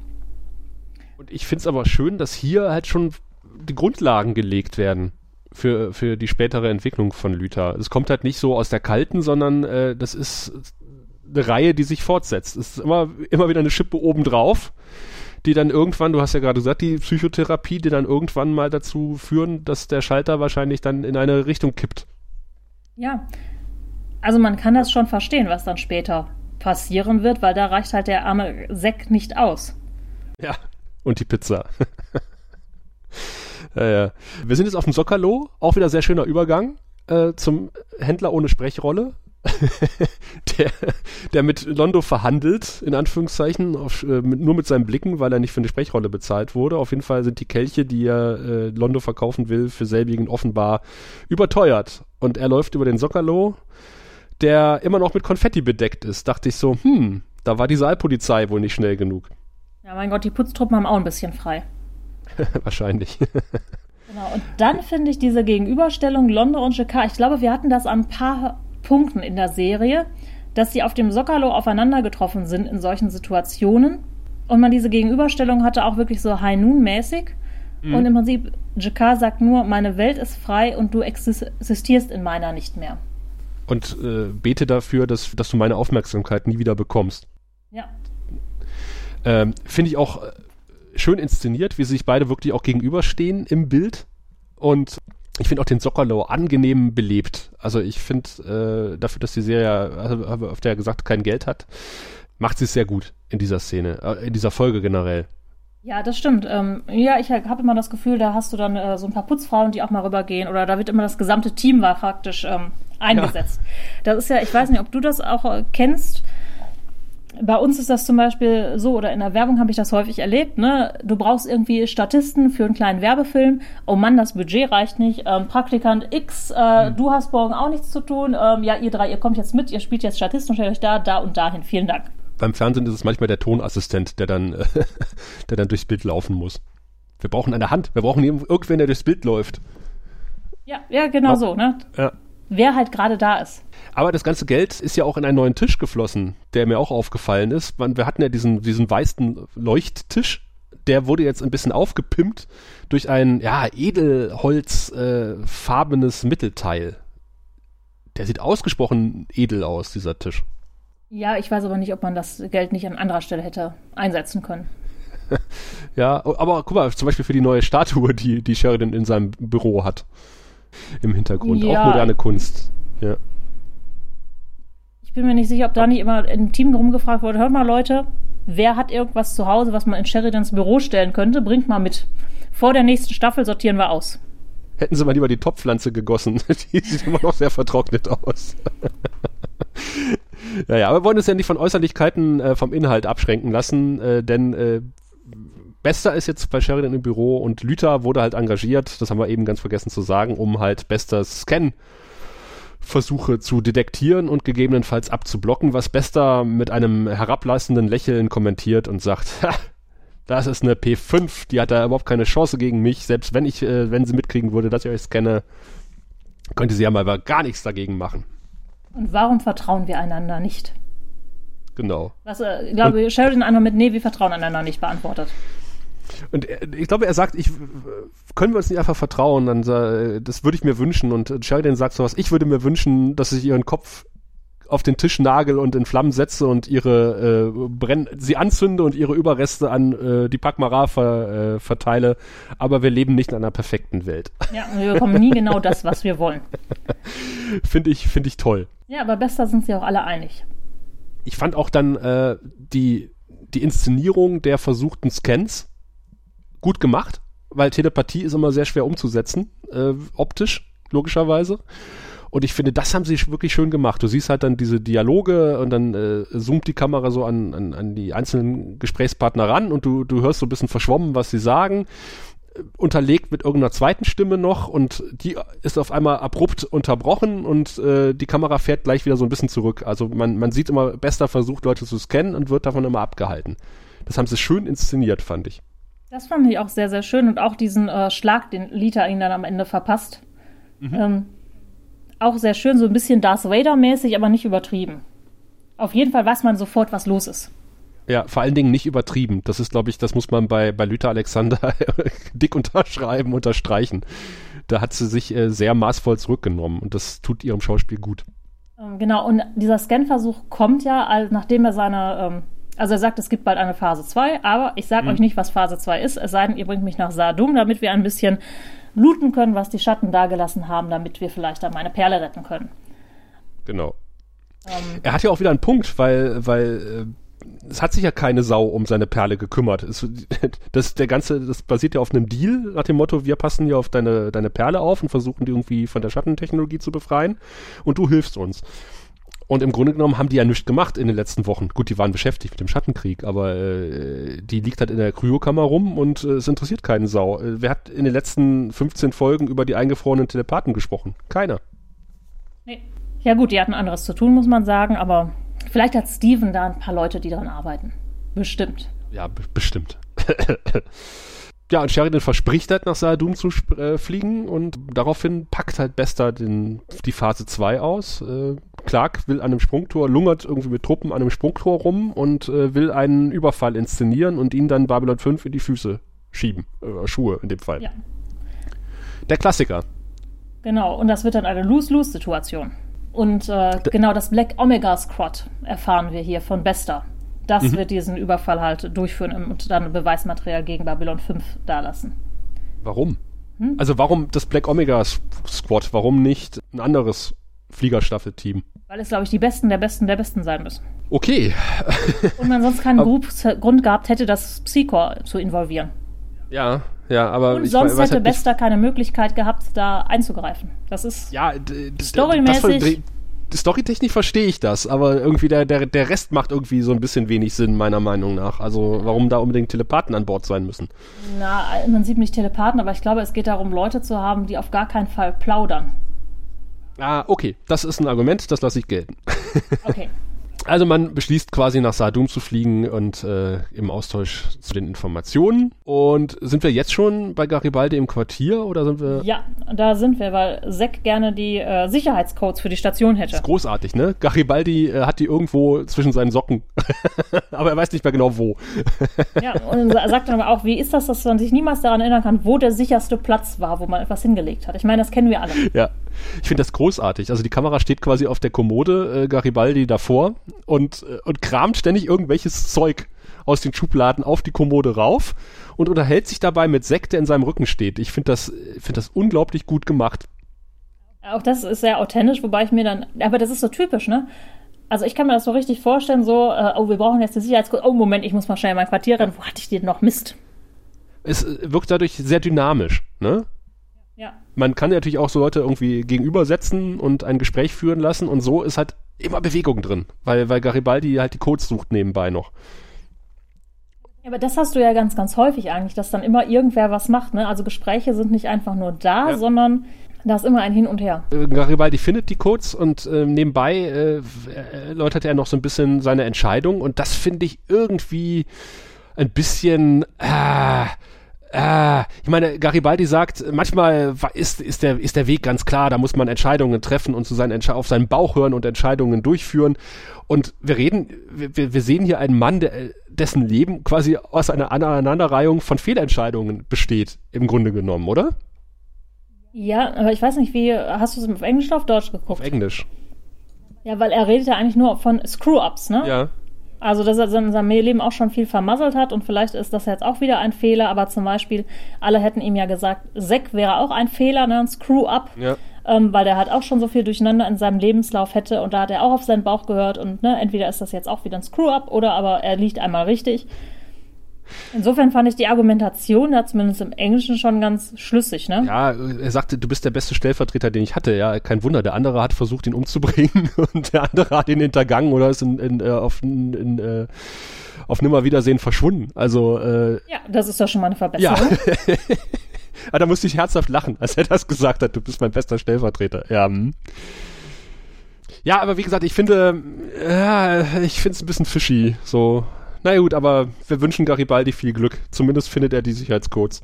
Und ich finde es aber schön, dass hier halt schon die Grundlagen gelegt werden für, für die spätere Entwicklung von Lüther. Es kommt halt nicht so aus der kalten, sondern äh, das ist eine Reihe, die sich fortsetzt. Es ist immer, immer wieder eine Schippe obendrauf, die dann irgendwann, du hast ja gerade gesagt, die Psychotherapie, die dann irgendwann mal dazu führen, dass der Schalter wahrscheinlich dann in eine Richtung kippt. Ja, also man kann das schon verstehen, was dann später passieren wird, weil da reicht halt der arme Sekt nicht aus. Ja, und die Pizza. Ja, ja. Wir sind jetzt auf dem Sockerlo, auch wieder sehr schöner Übergang äh, zum Händler ohne Sprechrolle. der, der mit Londo verhandelt, in Anführungszeichen, auf, äh, mit, nur mit seinen Blicken, weil er nicht für eine Sprechrolle bezahlt wurde. Auf jeden Fall sind die Kelche, die er äh, Londo verkaufen will, für selbigen offenbar überteuert. Und er läuft über den Sockerlo, der immer noch mit Konfetti bedeckt ist. Dachte ich so, hm, da war die Saalpolizei wohl nicht schnell genug. Ja, mein Gott, die Putztruppen haben auch ein bisschen frei. Wahrscheinlich. genau, und dann finde ich diese Gegenüberstellung Londo und Jacquard, ich glaube, wir hatten das an ein paar Punkten in der Serie, dass sie auf dem Sockerlo aufeinander getroffen sind in solchen Situationen. Und man diese Gegenüberstellung hatte auch wirklich so High Noon-mäßig. Mhm. Und im Prinzip, Jacquard sagt nur, meine Welt ist frei und du existierst in meiner nicht mehr. Und äh, bete dafür, dass, dass du meine Aufmerksamkeit nie wieder bekommst. Ja. Ähm, Finde ich auch äh, schön inszeniert, wie sie sich beide wirklich auch gegenüberstehen im Bild. Und ich finde auch den Sockerlow angenehm belebt. Also ich finde, äh, dafür, dass die Serie, also, auf der er gesagt kein Geld hat, macht sie es sehr gut in dieser Szene, äh, in dieser Folge generell. Ja, das stimmt. Ähm, ja, ich habe immer das Gefühl, da hast du dann äh, so ein paar Putzfrauen, die auch mal rübergehen oder da wird immer das gesamte Team war praktisch ähm, eingesetzt. Ja. Das ist ja, ich weiß nicht, ob du das auch äh, kennst. Bei uns ist das zum Beispiel so, oder in der Werbung habe ich das häufig erlebt, ne? Du brauchst irgendwie Statisten für einen kleinen Werbefilm. Oh Mann, das Budget reicht nicht. Ähm, Praktikant X, äh, mhm. du hast morgen auch nichts zu tun. Ähm, ja, ihr drei, ihr kommt jetzt mit, ihr spielt jetzt Statisten und stellt euch da, da und dahin. Vielen Dank. Beim Fernsehen ist es manchmal der Tonassistent, der dann, der dann durchs Bild laufen muss. Wir brauchen eine Hand, wir brauchen irgendwen, der durchs Bild läuft. Ja, ja, genau so, ne? Ja wer halt gerade da ist. Aber das ganze Geld ist ja auch in einen neuen Tisch geflossen, der mir auch aufgefallen ist. Wir hatten ja diesen, diesen weißen Leuchttisch. Der wurde jetzt ein bisschen aufgepimpt durch ein ja, edelholzfarbenes äh, Mittelteil. Der sieht ausgesprochen edel aus, dieser Tisch. Ja, ich weiß aber nicht, ob man das Geld nicht an anderer Stelle hätte einsetzen können. ja, aber guck mal, zum Beispiel für die neue Statue, die, die Sheridan in seinem Büro hat im Hintergrund. Ja. Auch moderne Kunst. Ja. Ich bin mir nicht sicher, ob da nicht immer im Team rumgefragt wurde, hört mal Leute, wer hat irgendwas zu Hause, was man in Sheridans Büro stellen könnte, bringt mal mit. Vor der nächsten Staffel sortieren wir aus. Hätten sie mal lieber die Topfpflanze gegossen. Die sieht immer noch sehr vertrocknet aus. ja, ja, aber wir wollen uns ja nicht von Äußerlichkeiten äh, vom Inhalt abschränken lassen, äh, denn äh, Bester ist jetzt bei Sheridan im Büro und Lüther wurde halt engagiert, das haben wir eben ganz vergessen zu sagen, um halt Bester Scan Versuche zu detektieren und gegebenenfalls abzublocken, was Bester mit einem herablassenden Lächeln kommentiert und sagt, ha, das ist eine P5, die hat da überhaupt keine Chance gegen mich, selbst wenn ich, äh, wenn sie mitkriegen würde, dass ich euch scanne, könnte sie ja mal gar nichts dagegen machen. Und warum vertrauen wir einander nicht? Genau. Was, äh, ich glaube, und, Sheridan einfach mit, nee, wir vertrauen einander nicht beantwortet. Und ich glaube, er sagt, ich, können wir uns nicht einfach vertrauen? Dann, das würde ich mir wünschen. Und Sheridan sagt sowas, ich würde mir wünschen, dass ich ihren Kopf auf den Tisch nagel und in Flammen setze und ihre äh, brenn sie anzünde und ihre Überreste an äh, die Pakmara ver, äh, verteile. Aber wir leben nicht in einer perfekten Welt. Ja, wir bekommen nie genau das, was wir wollen. finde ich, finde ich toll. Ja, aber besser sind sie auch alle einig. Ich fand auch dann äh, die, die Inszenierung der versuchten Scans gut gemacht, weil Telepathie ist immer sehr schwer umzusetzen, äh, optisch, logischerweise. Und ich finde, das haben sie wirklich schön gemacht. Du siehst halt dann diese Dialoge und dann äh, zoomt die Kamera so an, an, an die einzelnen Gesprächspartner ran und du, du hörst so ein bisschen verschwommen, was sie sagen äh, unterlegt mit irgendeiner zweiten Stimme noch und die ist auf einmal abrupt unterbrochen und äh, die Kamera fährt gleich wieder so ein bisschen zurück. Also man, man sieht immer, Bester versucht Leute zu scannen und wird davon immer abgehalten. Das haben sie schön inszeniert, fand ich. Das fand ich auch sehr, sehr schön und auch diesen äh, Schlag, den Lita ihn dann am Ende verpasst. Mhm. Ähm, auch sehr schön, so ein bisschen Darth Vader-mäßig, aber nicht übertrieben. Auf jeden Fall weiß man sofort, was los ist. Ja, vor allen Dingen nicht übertrieben. Das ist, glaube ich, das muss man bei, bei Lüther Alexander dick unterschreiben, unterstreichen. Da hat sie sich äh, sehr maßvoll zurückgenommen und das tut ihrem Schauspiel gut. Ähm, genau, und dieser Scan-Versuch kommt ja, nachdem er seine ähm, also er sagt, es gibt bald eine Phase 2, aber ich sage mhm. euch nicht, was Phase 2 ist, es sei denn, ihr bringt mich nach Sardum, damit wir ein bisschen looten können, was die Schatten dagelassen haben, damit wir vielleicht dann meine Perle retten können. Genau. Ähm, er hat ja auch wieder einen Punkt, weil, weil äh, es hat sich ja keine Sau um seine Perle gekümmert. Es, das, der ganze, das basiert ja auf einem Deal nach dem Motto, wir passen hier auf deine, deine Perle auf und versuchen die irgendwie von der Schattentechnologie zu befreien und du hilfst uns. Und im Grunde genommen haben die ja nichts gemacht in den letzten Wochen. Gut, die waren beschäftigt mit dem Schattenkrieg, aber äh, die liegt halt in der Kryokammer rum und äh, es interessiert keinen Sau. Äh, wer hat in den letzten 15 Folgen über die eingefrorenen Telepathen gesprochen? Keiner. Nee. Ja gut, die hatten anderes zu tun, muss man sagen, aber vielleicht hat Steven da ein paar Leute, die daran arbeiten. Bestimmt. Ja, bestimmt. ja, und Sheridan verspricht halt nach Saadum zu äh, fliegen und daraufhin packt halt Bester den, die Phase 2 aus. Äh, Clark will an einem Sprungtor, lungert irgendwie mit Truppen an einem Sprungtor rum und äh, will einen Überfall inszenieren und ihn dann Babylon 5 in die Füße schieben. Äh, Schuhe in dem Fall. Ja. Der Klassiker. Genau, und das wird dann eine Lose-Lose-Situation. Und äh, genau das Black Omega Squad erfahren wir hier von Bester. Das mhm. wird diesen Überfall halt durchführen und dann Beweismaterial gegen Babylon 5 dalassen. Warum? Hm? Also warum das Black Omega Squad? Warum nicht ein anderes Fliegerstaffelteam? Weil es, glaube ich, die Besten der Besten der Besten sein müssen. Okay. Und man sonst keinen Grund gehabt hätte, das Psychor zu involvieren. Ja, ja, aber. Und sonst hätte halt Bester keine Möglichkeit gehabt, da einzugreifen. Das ist ja, storymäßig. Storytechnisch verstehe ich das, aber irgendwie der, der, der Rest macht irgendwie so ein bisschen wenig Sinn, meiner Meinung nach. Also warum da unbedingt Telepathen an Bord sein müssen. Na, im Prinzip nicht Telepathen, aber ich glaube, es geht darum, Leute zu haben, die auf gar keinen Fall plaudern. Ah, okay, das ist ein Argument, das lasse ich gelten. Okay. Also man beschließt quasi nach Sardum zu fliegen und äh, im Austausch zu den Informationen. Und sind wir jetzt schon bei Garibaldi im Quartier oder sind wir? Ja, da sind wir, weil Zack gerne die äh, Sicherheitscodes für die Station hätte. Das ist großartig, ne? Garibaldi äh, hat die irgendwo zwischen seinen Socken, aber er weiß nicht mehr genau wo. ja, und sagt dann aber auch, wie ist das, dass man sich niemals daran erinnern kann, wo der sicherste Platz war, wo man etwas hingelegt hat. Ich meine, das kennen wir alle. Ja, ich finde das großartig. Also die Kamera steht quasi auf der Kommode, äh, Garibaldi davor und, äh, und kramt ständig irgendwelches Zeug aus den Schubladen auf die Kommode rauf und unterhält sich dabei mit Sekt, der in seinem Rücken steht. Ich finde das, find das unglaublich gut gemacht. Auch das ist sehr authentisch, wobei ich mir dann, aber das ist so typisch, ne? Also ich kann mir das so richtig vorstellen, so, äh, oh, wir brauchen jetzt eine Sicherheitscode. Oh, Moment, ich muss mal schnell in mein Quartier rennen. Wo hatte ich den noch? Mist. Es äh, wirkt dadurch sehr dynamisch, ne? Ja. Man kann natürlich auch so Leute irgendwie gegenübersetzen und ein Gespräch führen lassen und so ist halt immer Bewegung drin, weil, weil Garibaldi halt die Codes sucht nebenbei noch. Ja, aber das hast du ja ganz, ganz häufig eigentlich, dass dann immer irgendwer was macht. Ne? Also Gespräche sind nicht einfach nur da, ja. sondern da ist immer ein Hin und Her. Äh, Garibaldi findet die Codes und äh, nebenbei äh, erläutert er noch so ein bisschen seine Entscheidung und das finde ich irgendwie ein bisschen. Äh, äh, ich meine, Garibaldi sagt, manchmal ist, ist, der, ist der Weg ganz klar, da muss man Entscheidungen treffen und zu seinen auf seinen Bauch hören und Entscheidungen durchführen. Und wir reden, wir, wir sehen hier einen Mann, der, dessen Leben quasi aus einer Aneinanderreihung von Fehlentscheidungen besteht, im Grunde genommen, oder? Ja, aber ich weiß nicht, wie, hast du es auf Englisch oder auf Deutsch geguckt? Auf Englisch. Ja, weil er redet ja eigentlich nur von Screw-Ups, ne? Ja. Also, dass er in seinem Leben auch schon viel vermasselt hat und vielleicht ist das jetzt auch wieder ein Fehler, aber zum Beispiel, alle hätten ihm ja gesagt, Zack wäre auch ein Fehler, ne, ein Screw-up, ja. ähm, weil der halt auch schon so viel durcheinander in seinem Lebenslauf hätte und da hat er auch auf seinen Bauch gehört und ne, entweder ist das jetzt auch wieder ein Screw-up oder aber er liegt einmal richtig. Insofern fand ich die Argumentation da zumindest im Englischen schon ganz schlüssig, ne? Ja, er sagte, du bist der beste Stellvertreter, den ich hatte. Ja, kein Wunder. Der andere hat versucht, ihn umzubringen und der andere hat ihn hintergangen oder ist in, in, äh, auf, in, äh, auf Nimmerwiedersehen verschwunden. Also äh, ja, das ist doch schon mal eine Verbesserung. Ja. Aber da musste ich herzhaft lachen, als er das gesagt hat. Du bist mein bester Stellvertreter. Ja. Hm. Ja, aber wie gesagt, ich finde, ja, ich finde es ein bisschen fishy. So, na gut, aber wir wünschen Garibaldi viel Glück. Zumindest findet er die Sicherheitscodes.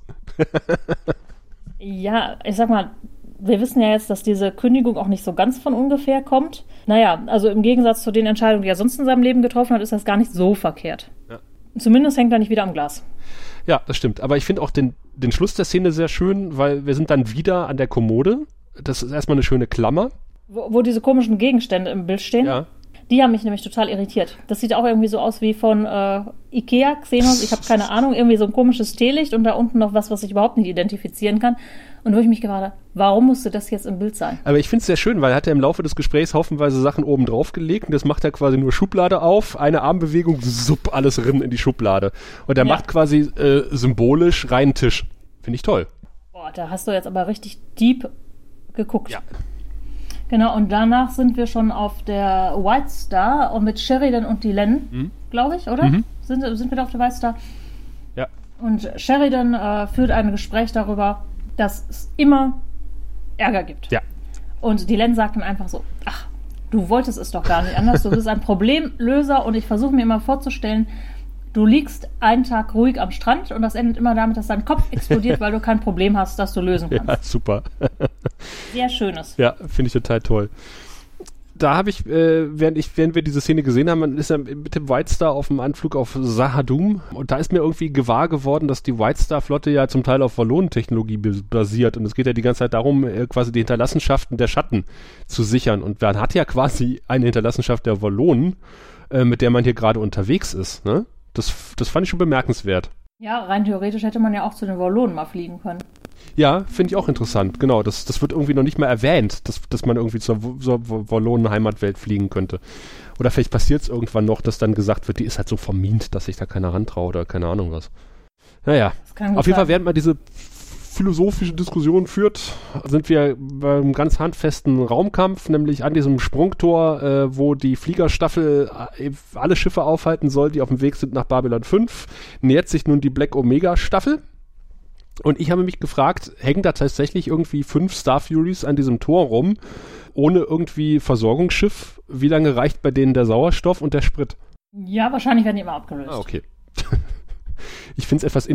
ja, ich sag mal, wir wissen ja jetzt, dass diese Kündigung auch nicht so ganz von ungefähr kommt. Naja, also im Gegensatz zu den Entscheidungen, die er sonst in seinem Leben getroffen hat, ist das gar nicht so verkehrt. Ja. Zumindest hängt er nicht wieder am Glas. Ja, das stimmt. Aber ich finde auch den, den Schluss der Szene sehr schön, weil wir sind dann wieder an der Kommode. Das ist erstmal eine schöne Klammer. Wo, wo diese komischen Gegenstände im Bild stehen. Ja. Die haben mich nämlich total irritiert. Das sieht auch irgendwie so aus wie von äh, Ikea, Xenos, ich habe keine Ahnung, irgendwie so ein komisches Teelicht und da unten noch was, was ich überhaupt nicht identifizieren kann. Und wo ich mich habe, warum musste das jetzt im Bild sein? Aber ich finde es sehr schön, weil er hat ja im Laufe des Gesprächs haufenweise Sachen oben drauf gelegt und das macht er quasi nur Schublade auf, eine Armbewegung, supp, alles rin in die Schublade. Und er ja. macht quasi äh, symbolisch reinen Tisch. Finde ich toll. Boah, da hast du jetzt aber richtig deep geguckt. Ja. Genau, und danach sind wir schon auf der White Star und mit Sheridan und Dylan, mhm. glaube ich, oder? Mhm. Sind, sind wir da auf der White Star? Ja. Und Sheridan äh, führt ein Gespräch darüber, dass es immer Ärger gibt. Ja. Und Dylan sagt dann einfach so, ach, du wolltest es doch gar nicht anders, du bist ein Problemlöser und ich versuche mir immer vorzustellen, du liegst einen Tag ruhig am Strand und das endet immer damit, dass dein Kopf explodiert, weil du kein Problem hast, das du lösen kannst. Ja, super. Sehr schönes. Ja, finde ich total toll. Da habe ich, äh, während ich, während wir diese Szene gesehen haben, man ist ja mit dem White Star auf dem Anflug auf Sahadum und da ist mir irgendwie gewahr geworden, dass die White Star Flotte ja zum Teil auf Wallonentechnologie basiert und es geht ja die ganze Zeit darum, äh, quasi die Hinterlassenschaften der Schatten zu sichern und man hat ja quasi eine Hinterlassenschaft der Wallonen, äh, mit der man hier gerade unterwegs ist, ne? Das, das fand ich schon bemerkenswert. Ja, rein theoretisch hätte man ja auch zu den Wallonen mal fliegen können. Ja, finde ich auch interessant. Genau, das, das wird irgendwie noch nicht mehr erwähnt, dass, dass man irgendwie zur, zur Wallonen Heimatwelt fliegen könnte. Oder vielleicht passiert es irgendwann noch, dass dann gesagt wird, die ist halt so vermint, dass sich da keiner rantraut oder keine Ahnung was. Naja, auf jeden Fall, während man diese philosophische Diskussion führt, sind wir beim ganz handfesten Raumkampf, nämlich an diesem Sprungtor, äh, wo die Fliegerstaffel äh, alle Schiffe aufhalten soll, die auf dem Weg sind nach Babylon 5. Nähert sich nun die Black Omega Staffel. Und ich habe mich gefragt, hängen da tatsächlich irgendwie fünf Star Furies an diesem Tor rum, ohne irgendwie Versorgungsschiff? Wie lange reicht bei denen der Sauerstoff und der Sprit? Ja, wahrscheinlich werden die immer abgelöst. Ah, okay. ich finde es etwas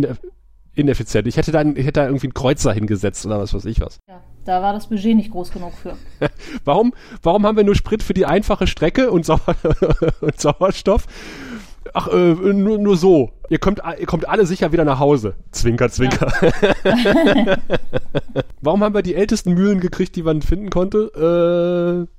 ineffizient. Ich hätte da, ich hätte da irgendwie einen Kreuzer hingesetzt oder was weiß ich was. Ja, da war das Budget nicht groß genug für. warum, warum haben wir nur Sprit für die einfache Strecke und, Sau und Sauerstoff? Ach, äh, nur, nur so. Ihr kommt, ihr kommt alle sicher wieder nach Hause. Zwinker, zwinker. Ja. warum haben wir die ältesten Mühlen gekriegt, die man finden konnte? Äh,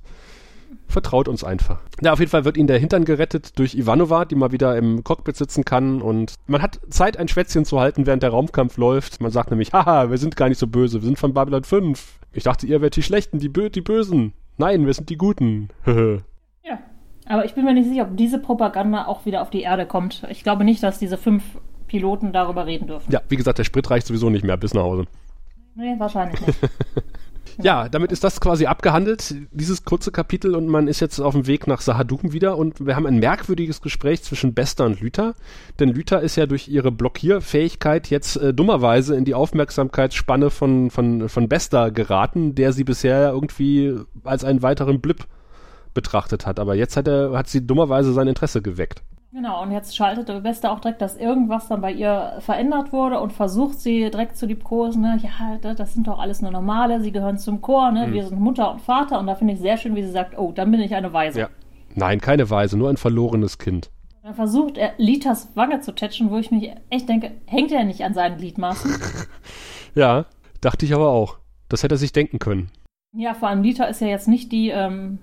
vertraut uns einfach. Ja, auf jeden Fall wird ihnen der Hintern gerettet durch Ivanova, die mal wieder im Cockpit sitzen kann und man hat Zeit, ein Schwätzchen zu halten, während der Raumkampf läuft. Man sagt nämlich, haha, wir sind gar nicht so böse, wir sind von Babylon 5. Ich dachte, ihr wärt die Schlechten, die, Bö die Bösen. Nein, wir sind die Guten. ja, aber ich bin mir nicht sicher, ob diese Propaganda auch wieder auf die Erde kommt. Ich glaube nicht, dass diese fünf Piloten darüber reden dürfen. Ja, wie gesagt, der Sprit reicht sowieso nicht mehr bis nach Hause. Nee, wahrscheinlich nicht. Ja, damit ist das quasi abgehandelt, dieses kurze Kapitel, und man ist jetzt auf dem Weg nach Sahadum wieder. Und wir haben ein merkwürdiges Gespräch zwischen Bester und Lüther, denn Lüther ist ja durch ihre Blockierfähigkeit jetzt äh, dummerweise in die Aufmerksamkeitsspanne von, von, von Bester geraten, der sie bisher irgendwie als einen weiteren Blip betrachtet hat, aber jetzt hat er, hat sie dummerweise sein Interesse geweckt. Genau, und jetzt schaltet der Beste auch direkt, dass irgendwas dann bei ihr verändert wurde und versucht sie direkt zu liebkosen, ne? ja, das sind doch alles nur Normale, sie gehören zum Chor, ne? Mhm. wir sind Mutter und Vater und da finde ich sehr schön, wie sie sagt, oh, dann bin ich eine Weise. Ja. Nein, keine Weise, nur ein verlorenes Kind. Dann versucht er, Litas Wange zu tätschen, wo ich mich echt denke, hängt er nicht an seinen Gliedmaßen? ja, dachte ich aber auch. Das hätte er sich denken können. Ja, vor allem Lita ist ja jetzt nicht die, ähm,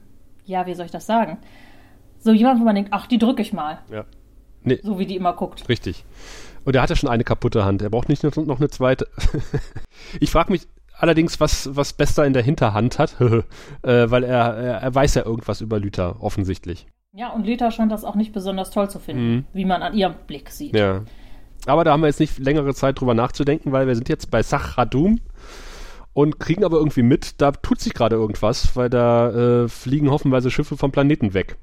ja, wie soll ich das sagen? So jemand, wo man denkt, ach, die drücke ich mal. Ja. Nee. So wie die immer guckt. Richtig. Und er hat ja schon eine kaputte Hand. Er braucht nicht noch eine zweite. ich frage mich allerdings, was, was Bester in der Hinterhand hat, äh, weil er, er weiß ja irgendwas über Lüther, offensichtlich. Ja, und Lüther scheint das auch nicht besonders toll zu finden, mhm. wie man an ihrem Blick sieht. Ja. Aber da haben wir jetzt nicht längere Zeit drüber nachzudenken, weil wir sind jetzt bei Sachradum und kriegen aber irgendwie mit, da tut sich gerade irgendwas, weil da äh, fliegen hoffenweise Schiffe vom Planeten weg.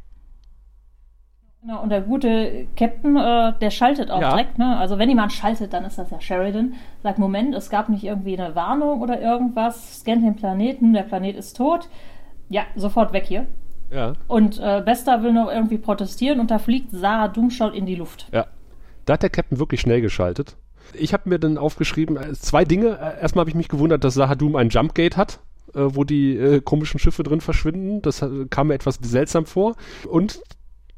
Genau, und der gute Captain, äh, der schaltet auch ja. direkt, ne? Also wenn jemand schaltet, dann ist das ja Sheridan. Sagt, Moment, es gab nicht irgendwie eine Warnung oder irgendwas, scannt den Planeten, der Planet ist tot. Ja, sofort weg hier. Ja. Und äh, Bester will noch irgendwie protestieren und da fliegt Sarah Doomschaut in die Luft. Ja. Da hat der Captain wirklich schnell geschaltet. Ich habe mir dann aufgeschrieben, äh, zwei Dinge. Äh, erstmal habe ich mich gewundert, dass Sahadum ein Jumpgate hat, äh, wo die äh, komischen Schiffe drin verschwinden. Das kam mir etwas seltsam vor. Und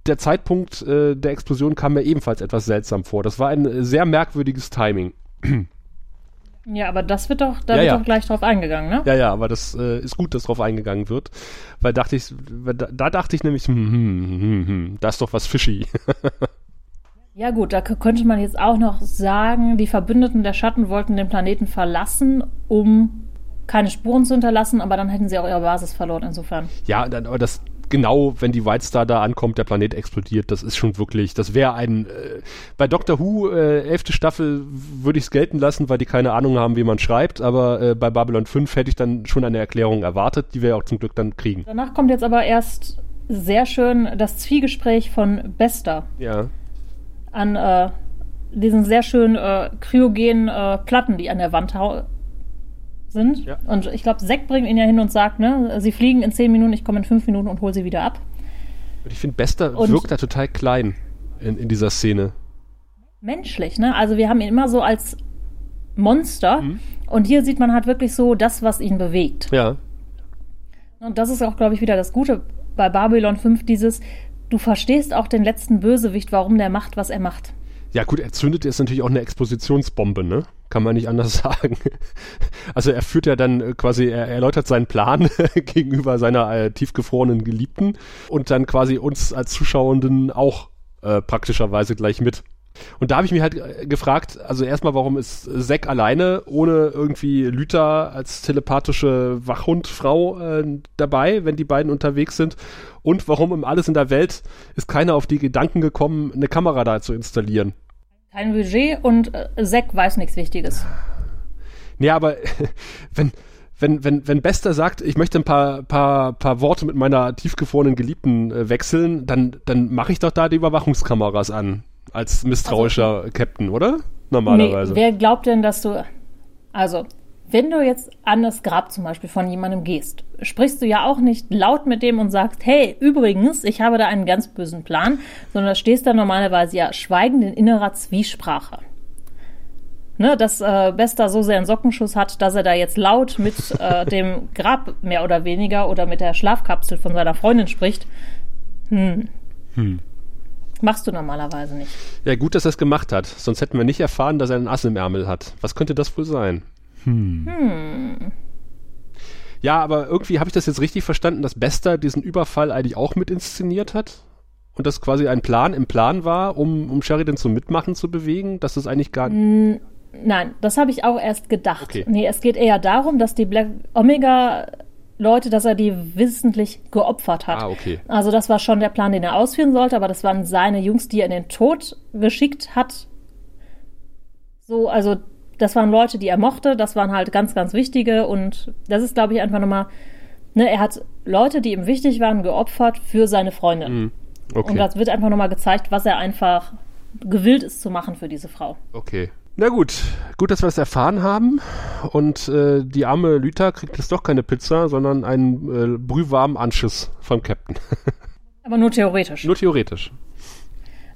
der Zeitpunkt äh, der Explosion kam mir ebenfalls etwas seltsam vor. Das war ein äh, sehr merkwürdiges Timing. Ja, aber das wird doch, da ja, wird ja. doch gleich drauf eingegangen, ne? Ja, ja, aber das äh, ist gut, dass drauf eingegangen wird, weil dachte ich, da, da dachte ich nämlich, hm, hm, hm, hm da ist doch was fishy. ja gut, da könnte man jetzt auch noch sagen, die Verbündeten der Schatten wollten den Planeten verlassen, um keine Spuren zu hinterlassen, aber dann hätten sie auch ihre Basis verloren, insofern. Ja, dann, aber das, genau, wenn die White Star da ankommt, der Planet explodiert. Das ist schon wirklich, das wäre ein, äh, bei Doctor Who, äh, elfte Staffel, würde ich es gelten lassen, weil die keine Ahnung haben, wie man schreibt, aber äh, bei Babylon 5 hätte ich dann schon eine Erklärung erwartet, die wir auch zum Glück dann kriegen. Danach kommt jetzt aber erst sehr schön das Zwiegespräch von Bester. Ja. An äh, diesen sehr schönen äh, kryogenen äh, Platten, die an der Wand sind. Ja. Und ich glaube, Zack bringt ihn ja hin und sagt, ne, sie fliegen in zehn Minuten, ich komme in fünf Minuten und hole sie wieder ab. Und ich finde, Bester und wirkt da total klein in, in dieser Szene. Menschlich, ne? Also wir haben ihn immer so als Monster mhm. und hier sieht man halt wirklich so das, was ihn bewegt. Ja. Und das ist auch, glaube ich, wieder das Gute bei Babylon 5, dieses, du verstehst auch den letzten Bösewicht, warum der macht, was er macht. Ja, gut, er zündet jetzt natürlich auch eine Expositionsbombe, ne? Kann man nicht anders sagen. Also er führt ja dann äh, quasi, er erläutert seinen Plan gegenüber seiner äh, tiefgefrorenen Geliebten und dann quasi uns als Zuschauenden auch äh, praktischerweise gleich mit. Und da habe ich mich halt äh, gefragt, also erstmal, warum ist Zack alleine ohne irgendwie Lüther als telepathische Wachhundfrau äh, dabei, wenn die beiden unterwegs sind? Und warum im Alles in der Welt ist keiner auf die Gedanken gekommen, eine Kamera da zu installieren? Kein Budget und äh, Zack weiß nichts Wichtiges. Nee, aber wenn, wenn, wenn, wenn Bester sagt, ich möchte ein paar, paar, paar Worte mit meiner tiefgefrorenen Geliebten äh, wechseln, dann, dann mache ich doch da die Überwachungskameras an als misstrauischer also, Captain, oder? Normalerweise. Nee, wer glaubt denn, dass du. Also, wenn du jetzt an das Grab zum Beispiel von jemandem gehst, sprichst du ja auch nicht laut mit dem und sagst, hey, übrigens, ich habe da einen ganz bösen Plan, sondern stehst da normalerweise ja schweigend in innerer Zwiesprache. Ne, dass äh, Bester so sehr einen Sockenschuss hat, dass er da jetzt laut mit äh, dem Grab mehr oder weniger oder mit der Schlafkapsel von seiner Freundin spricht. Hm. Hm. Machst du normalerweise nicht. Ja, gut, dass er es gemacht hat. Sonst hätten wir nicht erfahren, dass er einen Ass im Ärmel hat. Was könnte das wohl sein? Hm. hm. Ja, aber irgendwie habe ich das jetzt richtig verstanden, dass Bester diesen Überfall eigentlich auch mit inszeniert hat? Und das quasi ein Plan im Plan war, um, um Sheridan zum Mitmachen zu bewegen? Dass es eigentlich gar. Hm, nein, das habe ich auch erst gedacht. Okay. Nee, es geht eher darum, dass die Black Omega Leute, dass er die wissentlich geopfert hat. Ah, okay. Also das war schon der Plan, den er ausführen sollte, aber das waren seine Jungs, die er in den Tod geschickt hat. So, also das waren Leute, die er mochte, das waren halt ganz, ganz wichtige und das ist, glaube ich, einfach nochmal, ne, er hat Leute, die ihm wichtig waren, geopfert für seine Freundin. Mm, okay. Und das wird einfach nochmal gezeigt, was er einfach gewillt ist zu machen für diese Frau. Okay. Na gut, gut, dass wir es erfahren haben. Und äh, die arme Lüther kriegt jetzt doch keine Pizza, sondern einen äh, brühwarmen Anschiss vom Captain. Aber nur theoretisch. Nur theoretisch.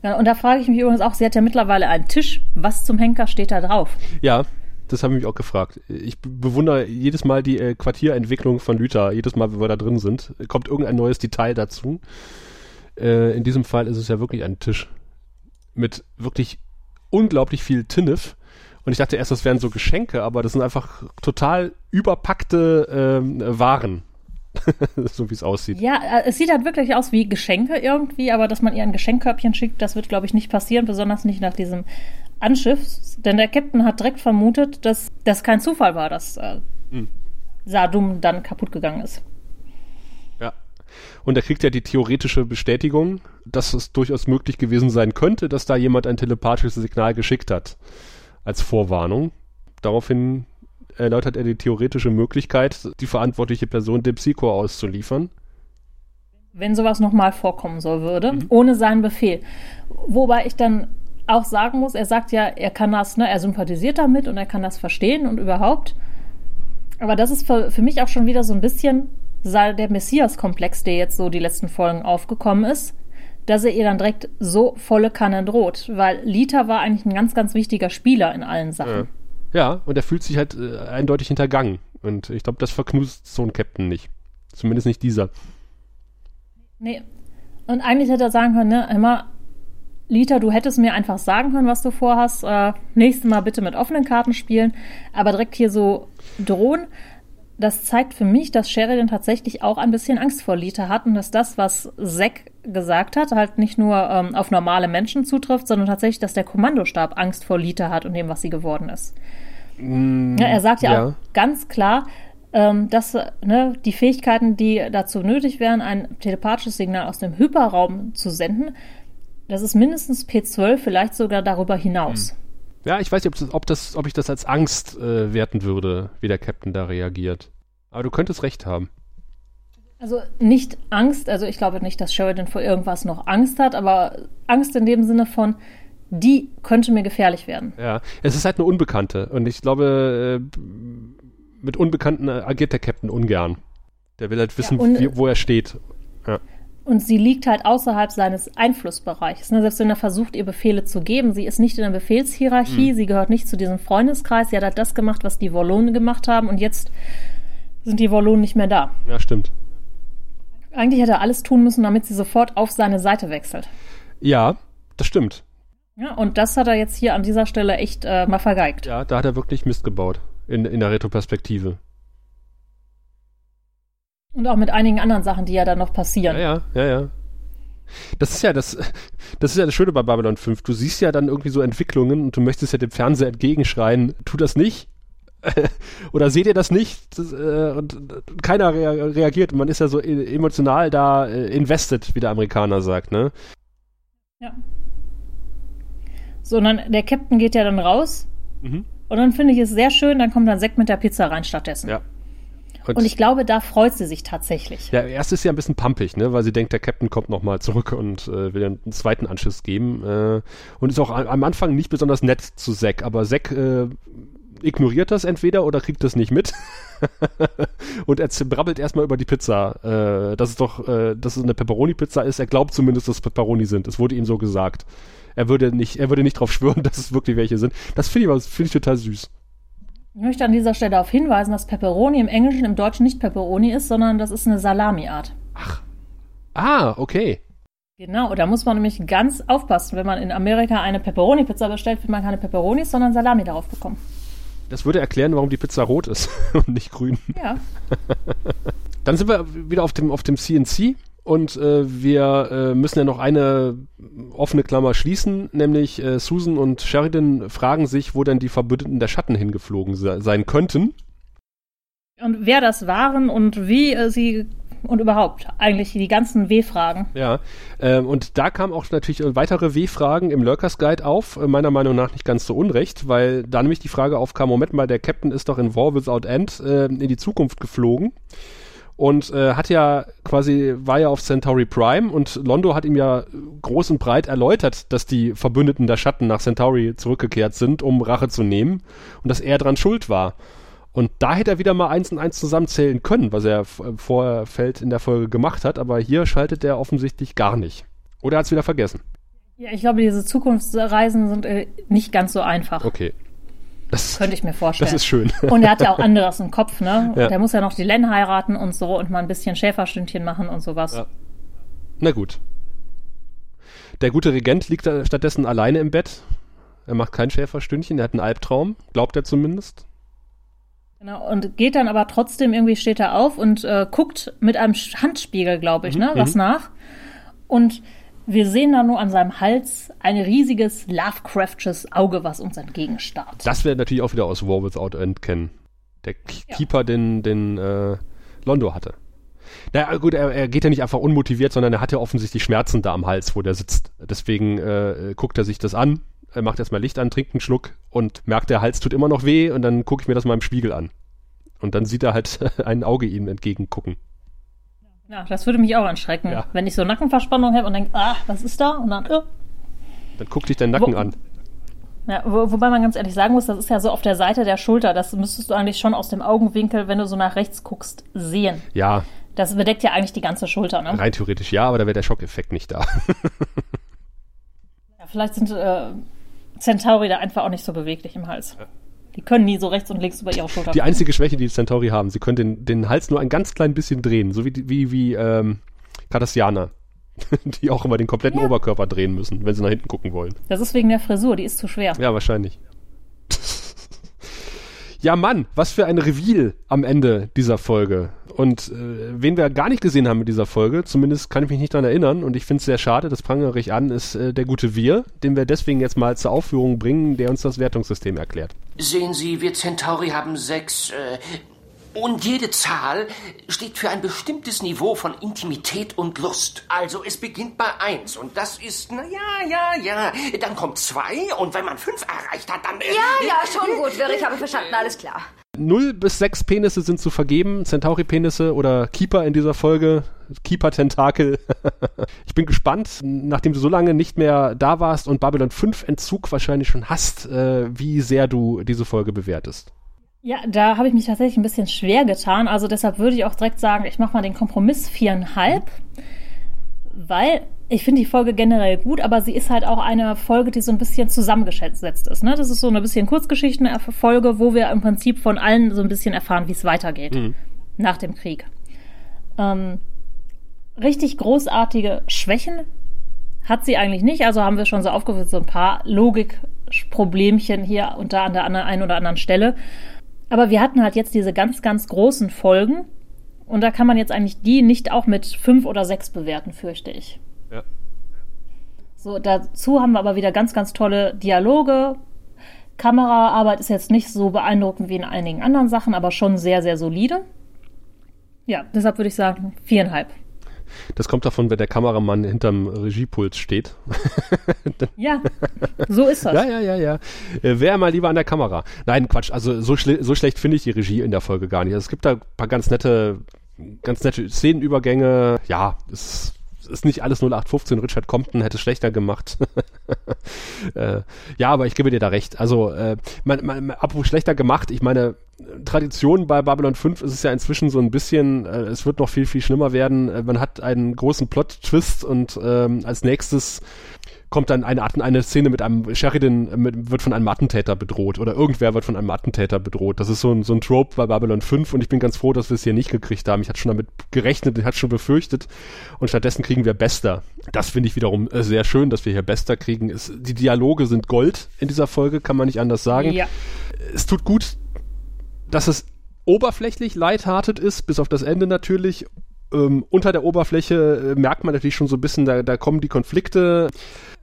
Ja, und da frage ich mich übrigens auch, sie hat ja mittlerweile einen Tisch. Was zum Henker steht da drauf? Ja, das habe ich mich auch gefragt. Ich bewundere jedes Mal die äh, Quartierentwicklung von Lüther. Jedes Mal, wenn wir da drin sind, kommt irgendein neues Detail dazu. Äh, in diesem Fall ist es ja wirklich ein Tisch mit wirklich unglaublich viel Tinnef. Und ich dachte erst, das wären so Geschenke, aber das sind einfach total überpackte ähm, Waren. so wie es aussieht. Ja, äh, es sieht halt wirklich aus wie Geschenke irgendwie, aber dass man ihr ein Geschenkkörbchen schickt, das wird, glaube ich, nicht passieren, besonders nicht nach diesem Anschiff. Denn der Captain hat direkt vermutet, dass das kein Zufall war, dass äh, hm. Sadum dann kaputt gegangen ist. Und er kriegt ja die theoretische Bestätigung, dass es durchaus möglich gewesen sein könnte, dass da jemand ein telepathisches Signal geschickt hat. Als Vorwarnung. Daraufhin erläutert er die theoretische Möglichkeit, die verantwortliche Person dem Psycho auszuliefern. Wenn sowas nochmal vorkommen soll würde, mhm. ohne seinen Befehl. Wobei ich dann auch sagen muss, er sagt ja, er kann das, ne, er sympathisiert damit und er kann das verstehen und überhaupt. Aber das ist für, für mich auch schon wieder so ein bisschen der Messias-Komplex, der jetzt so die letzten Folgen aufgekommen ist, dass er ihr dann direkt so volle Kanne droht, weil Lita war eigentlich ein ganz, ganz wichtiger Spieler in allen Sachen. Ja, ja und er fühlt sich halt äh, eindeutig hintergangen. Und ich glaube, das verknust so ein Captain nicht. Zumindest nicht dieser. Nee. Und eigentlich hätte er sagen können, ne, immer, Lita, du hättest mir einfach sagen können, was du vorhast. Äh, nächstes Mal bitte mit offenen Karten spielen. Aber direkt hier so drohen das zeigt für mich, dass Sheridan tatsächlich auch ein bisschen Angst vor Lita hat und dass das, was Zack gesagt hat, halt nicht nur ähm, auf normale Menschen zutrifft, sondern tatsächlich, dass der Kommandostab Angst vor Lita hat und dem, was sie geworden ist. Mm, ja, er sagt ja, ja, auch ganz klar, ähm, dass ne, die Fähigkeiten, die dazu nötig wären, ein telepathisches Signal aus dem Hyperraum zu senden, das ist mindestens P12, vielleicht sogar darüber hinaus. Mm. Ja, ich weiß nicht, ob, das, ob, das, ob ich das als Angst äh, werten würde, wie der Captain da reagiert. Aber du könntest recht haben. Also nicht Angst, also ich glaube nicht, dass Sheridan vor irgendwas noch Angst hat, aber Angst in dem Sinne von, die könnte mir gefährlich werden. Ja, es ist halt eine Unbekannte und ich glaube, äh, mit Unbekannten agiert der Captain ungern. Der will halt wissen, ja, wie, wo er steht. Ja. Und sie liegt halt außerhalb seines Einflussbereichs. Ne? Selbst wenn er versucht, ihr Befehle zu geben, sie ist nicht in der Befehlshierarchie, mhm. sie gehört nicht zu diesem Freundeskreis. Sie hat halt das gemacht, was die Wollonen gemacht haben und jetzt sind die Wollonen nicht mehr da. Ja, stimmt. Eigentlich hätte er alles tun müssen, damit sie sofort auf seine Seite wechselt. Ja, das stimmt. Ja, und das hat er jetzt hier an dieser Stelle echt äh, mal vergeigt. Ja, da hat er wirklich Mist gebaut. In, in der Retroperspektive. Und auch mit einigen anderen Sachen, die ja dann noch passieren. Ja, ja, ja, ja. Das ist ja das, das ist ja das Schöne bei Babylon 5. Du siehst ja dann irgendwie so Entwicklungen und du möchtest ja dem Fernseher entgegenschreien, tu das nicht. Oder seht ihr das nicht? Das, äh, und keiner rea reagiert. Man ist ja so e-, emotional da äh, invested, wie der Amerikaner sagt, ne? Ja. So, und dann der Captain geht ja dann raus. Mhm. Und dann finde ich es sehr schön, dann kommt dann Sekt mit der Pizza rein stattdessen. Ja. Und, und, ich glaube, da freut sie sich tatsächlich. Ja, erst ist sie ein bisschen pampig, ne, weil sie denkt, der Captain kommt nochmal zurück und äh, will einen zweiten Anschiss geben. Äh, und ist auch am Anfang nicht besonders nett zu Zack, aber Zack äh, ignoriert das entweder oder kriegt das nicht mit. und er brabbelt erstmal über die Pizza, äh, dass es doch, äh, dass es eine Pepperoni-Pizza ist. Er glaubt zumindest, dass es Pepperoni sind. Es wurde ihm so gesagt. Er würde nicht, er würde nicht drauf schwören, dass es wirklich welche sind. Das finde ich, finde ich total süß. Ich möchte an dieser Stelle darauf hinweisen, dass Pepperoni im Englischen, im Deutschen nicht Pepperoni ist, sondern das ist eine Salami-Art. Ach. Ah, okay. Genau, da muss man nämlich ganz aufpassen. Wenn man in Amerika eine Pepperoni-Pizza bestellt, wird man keine Pepperonis, sondern Salami darauf bekommen. Das würde erklären, warum die Pizza rot ist und nicht grün. Ja. Dann sind wir wieder auf dem, auf dem CNC und äh, wir äh, müssen ja noch eine offene Klammer schließen, nämlich äh, Susan und Sheridan fragen sich, wo denn die Verbündeten der Schatten hingeflogen se sein könnten. Und wer das waren und wie äh, sie und überhaupt eigentlich die ganzen W-Fragen. Ja, ähm, und da kamen auch natürlich weitere W-Fragen im Lurkers Guide auf, äh, meiner Meinung nach nicht ganz so unrecht, weil da nämlich die Frage aufkam, Moment mal, der Captain ist doch in War Without End äh, in die Zukunft geflogen und äh, hat ja quasi, war ja auf Centauri Prime und Londo hat ihm ja groß und breit erläutert, dass die Verbündeten der Schatten nach Centauri zurückgekehrt sind, um Rache zu nehmen und dass er dran schuld war. Und da hätte er wieder mal eins und eins zusammenzählen können, was er vorher Feld in der Folge gemacht hat, aber hier schaltet er offensichtlich gar nicht. Oder er hat es wieder vergessen. Ja, ich glaube, diese Zukunftsreisen sind äh, nicht ganz so einfach. Okay. Das könnte ich mir vorstellen. Das ist schön. Und er hat ja auch anderes im Kopf, ne? Ja. Der muss ja noch die Len heiraten und so und mal ein bisschen Schäferstündchen machen und sowas. Ja. Na gut. Der gute Regent liegt stattdessen alleine im Bett. Er macht kein Schäferstündchen, er hat einen Albtraum, glaubt er zumindest. Genau, und geht dann aber trotzdem irgendwie steht er auf und äh, guckt mit einem Handspiegel, glaube ich, mhm, ne, was mhm. nach. Und wir sehen da nur an seinem Hals ein riesiges Lovecraftsches Auge, was uns entgegenstarrt. Das wäre natürlich auch wieder aus War Without End kennen. Der ja. Keeper, den, den äh, Londo hatte. Na gut, er, er, geht ja nicht einfach unmotiviert, sondern er hat ja offensichtlich Schmerzen da am Hals, wo der sitzt. Deswegen äh, guckt er sich das an, er macht erstmal Licht an, trinkt einen Schluck und merkt, der Hals tut immer noch weh und dann gucke ich mir das mal im Spiegel an. Und dann sieht er halt ein Auge ihm entgegengucken. Ja, das würde mich auch erschrecken, ja. wenn ich so Nackenverspannung habe und denke, ah, was ist da? Und dann, oh. Dann guck dich dein Nacken wo, an. Ja, wo, wobei man ganz ehrlich sagen muss, das ist ja so auf der Seite der Schulter. Das müsstest du eigentlich schon aus dem Augenwinkel, wenn du so nach rechts guckst, sehen. Ja. Das bedeckt ja eigentlich die ganze Schulter, ne? Rein theoretisch ja, aber da wäre der Schockeffekt nicht da. ja, vielleicht sind äh, Centauri da einfach auch nicht so beweglich im Hals. Die können nie so rechts und links über ihre Schulter. Die einzige Schwäche, die Centauri haben, sie können den, den Hals nur ein ganz klein bisschen drehen, so wie, wie, wie ähm, Cardassianer, die auch immer den kompletten ja. Oberkörper drehen müssen, wenn sie nach hinten gucken wollen. Das ist wegen der Frisur, die ist zu schwer. Ja, wahrscheinlich. Ja, Mann, was für ein Reveal am Ende dieser Folge. Und äh, wen wir gar nicht gesehen haben mit dieser Folge, zumindest kann ich mich nicht daran erinnern, und ich finde es sehr schade, das prangere ich an, ist äh, der gute Wir, den wir deswegen jetzt mal zur Aufführung bringen, der uns das Wertungssystem erklärt. Sehen Sie, wir Centauri haben sechs äh, und jede Zahl steht für ein bestimmtes Niveau von Intimität und Lust. Also es beginnt bei eins und das ist, na ja, ja, ja. Dann kommt zwei und wenn man fünf erreicht hat, dann... Äh, ja, ja, schon gut, Wirr, ich habe verstanden, alles klar. Null bis sechs Penisse sind zu vergeben, Centauri-Penisse oder Keeper in dieser Folge, Keeper-Tentakel. ich bin gespannt, nachdem du so lange nicht mehr da warst und Babylon 5 Entzug wahrscheinlich schon hast, äh, wie sehr du diese Folge bewertest. Ja, da habe ich mich tatsächlich ein bisschen schwer getan. Also deshalb würde ich auch direkt sagen, ich mache mal den Kompromiss viereinhalb, weil ich finde die Folge generell gut, aber sie ist halt auch eine Folge, die so ein bisschen zusammengesetzt ist. Ne? Das ist so eine bisschen Kurzgeschichtenfolge, wo wir im Prinzip von allen so ein bisschen erfahren, wie es weitergeht mhm. nach dem Krieg. Ähm, richtig großartige Schwächen hat sie eigentlich nicht. Also haben wir schon so aufgeführt, so ein paar Logikproblemchen hier und da an der einen oder anderen Stelle. Aber wir hatten halt jetzt diese ganz, ganz großen Folgen. Und da kann man jetzt eigentlich die nicht auch mit fünf oder sechs bewerten, fürchte ich. Ja. So, dazu haben wir aber wieder ganz, ganz tolle Dialoge. Kameraarbeit ist jetzt nicht so beeindruckend wie in einigen anderen Sachen, aber schon sehr, sehr solide. Ja, deshalb würde ich sagen, viereinhalb. Das kommt davon, wenn der Kameramann hinterm Regiepult steht. ja, so ist das. Ja, ja, ja, ja. Äh, Wäre mal lieber an der Kamera. Nein, Quatsch. Also so, schle so schlecht finde ich die Regie in der Folge gar nicht. Also, es gibt da ein paar ganz nette, ganz nette Szenenübergänge. Ja, es ist nicht alles 0815. Richard Compton hätte es schlechter gemacht. äh, ja, aber ich gebe dir da recht. Also, äh, man, man, apropos schlechter gemacht, ich meine, Tradition bei Babylon 5 ist es ja inzwischen so ein bisschen, äh, es wird noch viel, viel schlimmer werden. Äh, man hat einen großen Plot-Twist und ähm, als nächstes kommt dann eine, eine Szene mit einem Sheridan mit, wird von einem Attentäter bedroht oder irgendwer wird von einem Attentäter bedroht. Das ist so ein, so ein Trope bei Babylon 5 und ich bin ganz froh, dass wir es hier nicht gekriegt haben. Ich hatte schon damit gerechnet, ich hatte schon befürchtet und stattdessen kriegen wir Bester. Das finde ich wiederum äh, sehr schön, dass wir hier Bester kriegen. Es, die Dialoge sind Gold in dieser Folge, kann man nicht anders sagen. Ja. Es tut gut, dass es oberflächlich lighthearted ist, bis auf das Ende natürlich ähm, unter der Oberfläche äh, merkt man natürlich schon so ein bisschen, da, da kommen die Konflikte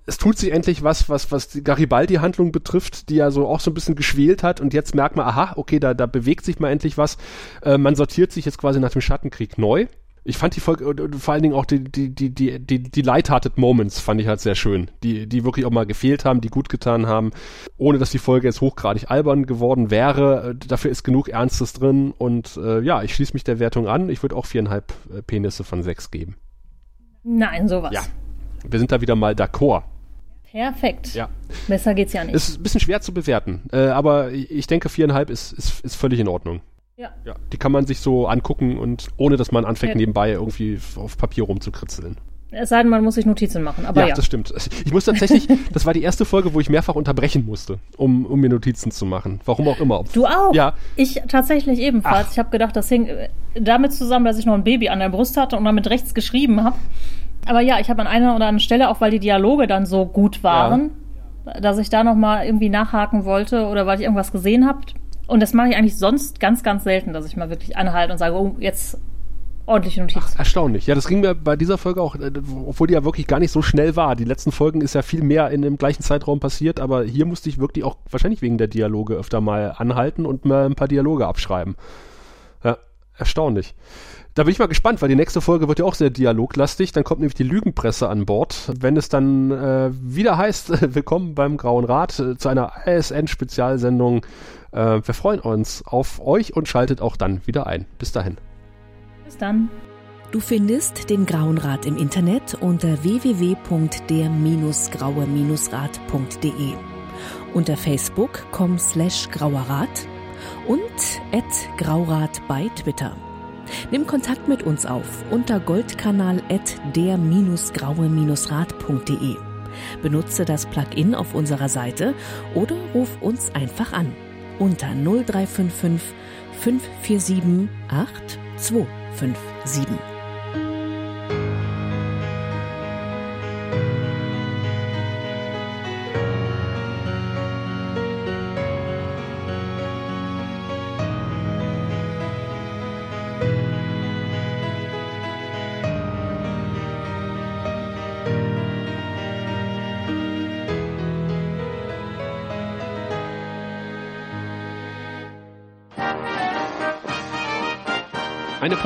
es tut sich endlich was, was, was die Garibaldi-Handlung betrifft, die ja so auch so ein bisschen geschwelt hat und jetzt merkt man, aha, okay, da, da bewegt sich mal endlich was. Äh, man sortiert sich jetzt quasi nach dem Schattenkrieg neu. Ich fand die Folge, vor allen Dingen auch die, die, die, die, die, die lighthearted Moments fand ich halt sehr schön, die, die wirklich auch mal gefehlt haben, die gut getan haben, ohne dass die Folge jetzt hochgradig albern geworden wäre. Äh, dafür ist genug Ernstes drin und äh, ja, ich schließe mich der Wertung an. Ich würde auch viereinhalb äh, Penisse von sechs geben. Nein, sowas. Ja. Wir sind da wieder mal d'accord. Perfekt. Ja. Besser geht's ja nicht. Ist ein bisschen schwer zu bewerten, äh, aber ich denke, viereinhalb ist, ist, ist völlig in Ordnung. Ja. ja. Die kann man sich so angucken und ohne dass man anfängt, ja. nebenbei irgendwie auf Papier rumzukritzeln. Es sei denn, man muss sich Notizen machen. Aber ja, ja, das stimmt. Ich muss tatsächlich, das war die erste Folge, wo ich mehrfach unterbrechen musste, um, um mir Notizen zu machen. Warum auch immer. Du auch? Ja. Ich tatsächlich ebenfalls. Ach. Ich habe gedacht, das hing äh, damit zusammen, dass ich noch ein Baby an der Brust hatte und damit rechts geschrieben habe. Aber ja, ich habe an einer oder anderen Stelle, auch weil die Dialoge dann so gut waren, ja. dass ich da nochmal irgendwie nachhaken wollte oder weil ich irgendwas gesehen habe. Und das mache ich eigentlich sonst ganz, ganz selten, dass ich mal wirklich anhalte und sage, oh, jetzt ordentliche Notizen. Ach, erstaunlich. Ja, das ging mir bei dieser Folge auch, äh, obwohl die ja wirklich gar nicht so schnell war. Die letzten Folgen ist ja viel mehr in dem gleichen Zeitraum passiert, aber hier musste ich wirklich auch wahrscheinlich wegen der Dialoge öfter mal anhalten und mal ein paar Dialoge abschreiben. Ja, erstaunlich. Da bin ich mal gespannt, weil die nächste Folge wird ja auch sehr dialoglastig. Dann kommt nämlich die Lügenpresse an Bord. Wenn es dann äh, wieder heißt, willkommen beim Grauen Rat äh, zu einer ASN-Spezialsendung. Äh, wir freuen uns auf euch und schaltet auch dann wieder ein. Bis dahin. Bis dann. Du findest den Grauen Rat im Internet unter www.der-graue-rat.de, unter facebook.com slash grauerrat und at graurat bei Twitter. Nimm Kontakt mit uns auf unter goldkanal at der-graue-rat.de. Benutze das Plugin auf unserer Seite oder ruf uns einfach an unter 0355 547 8257.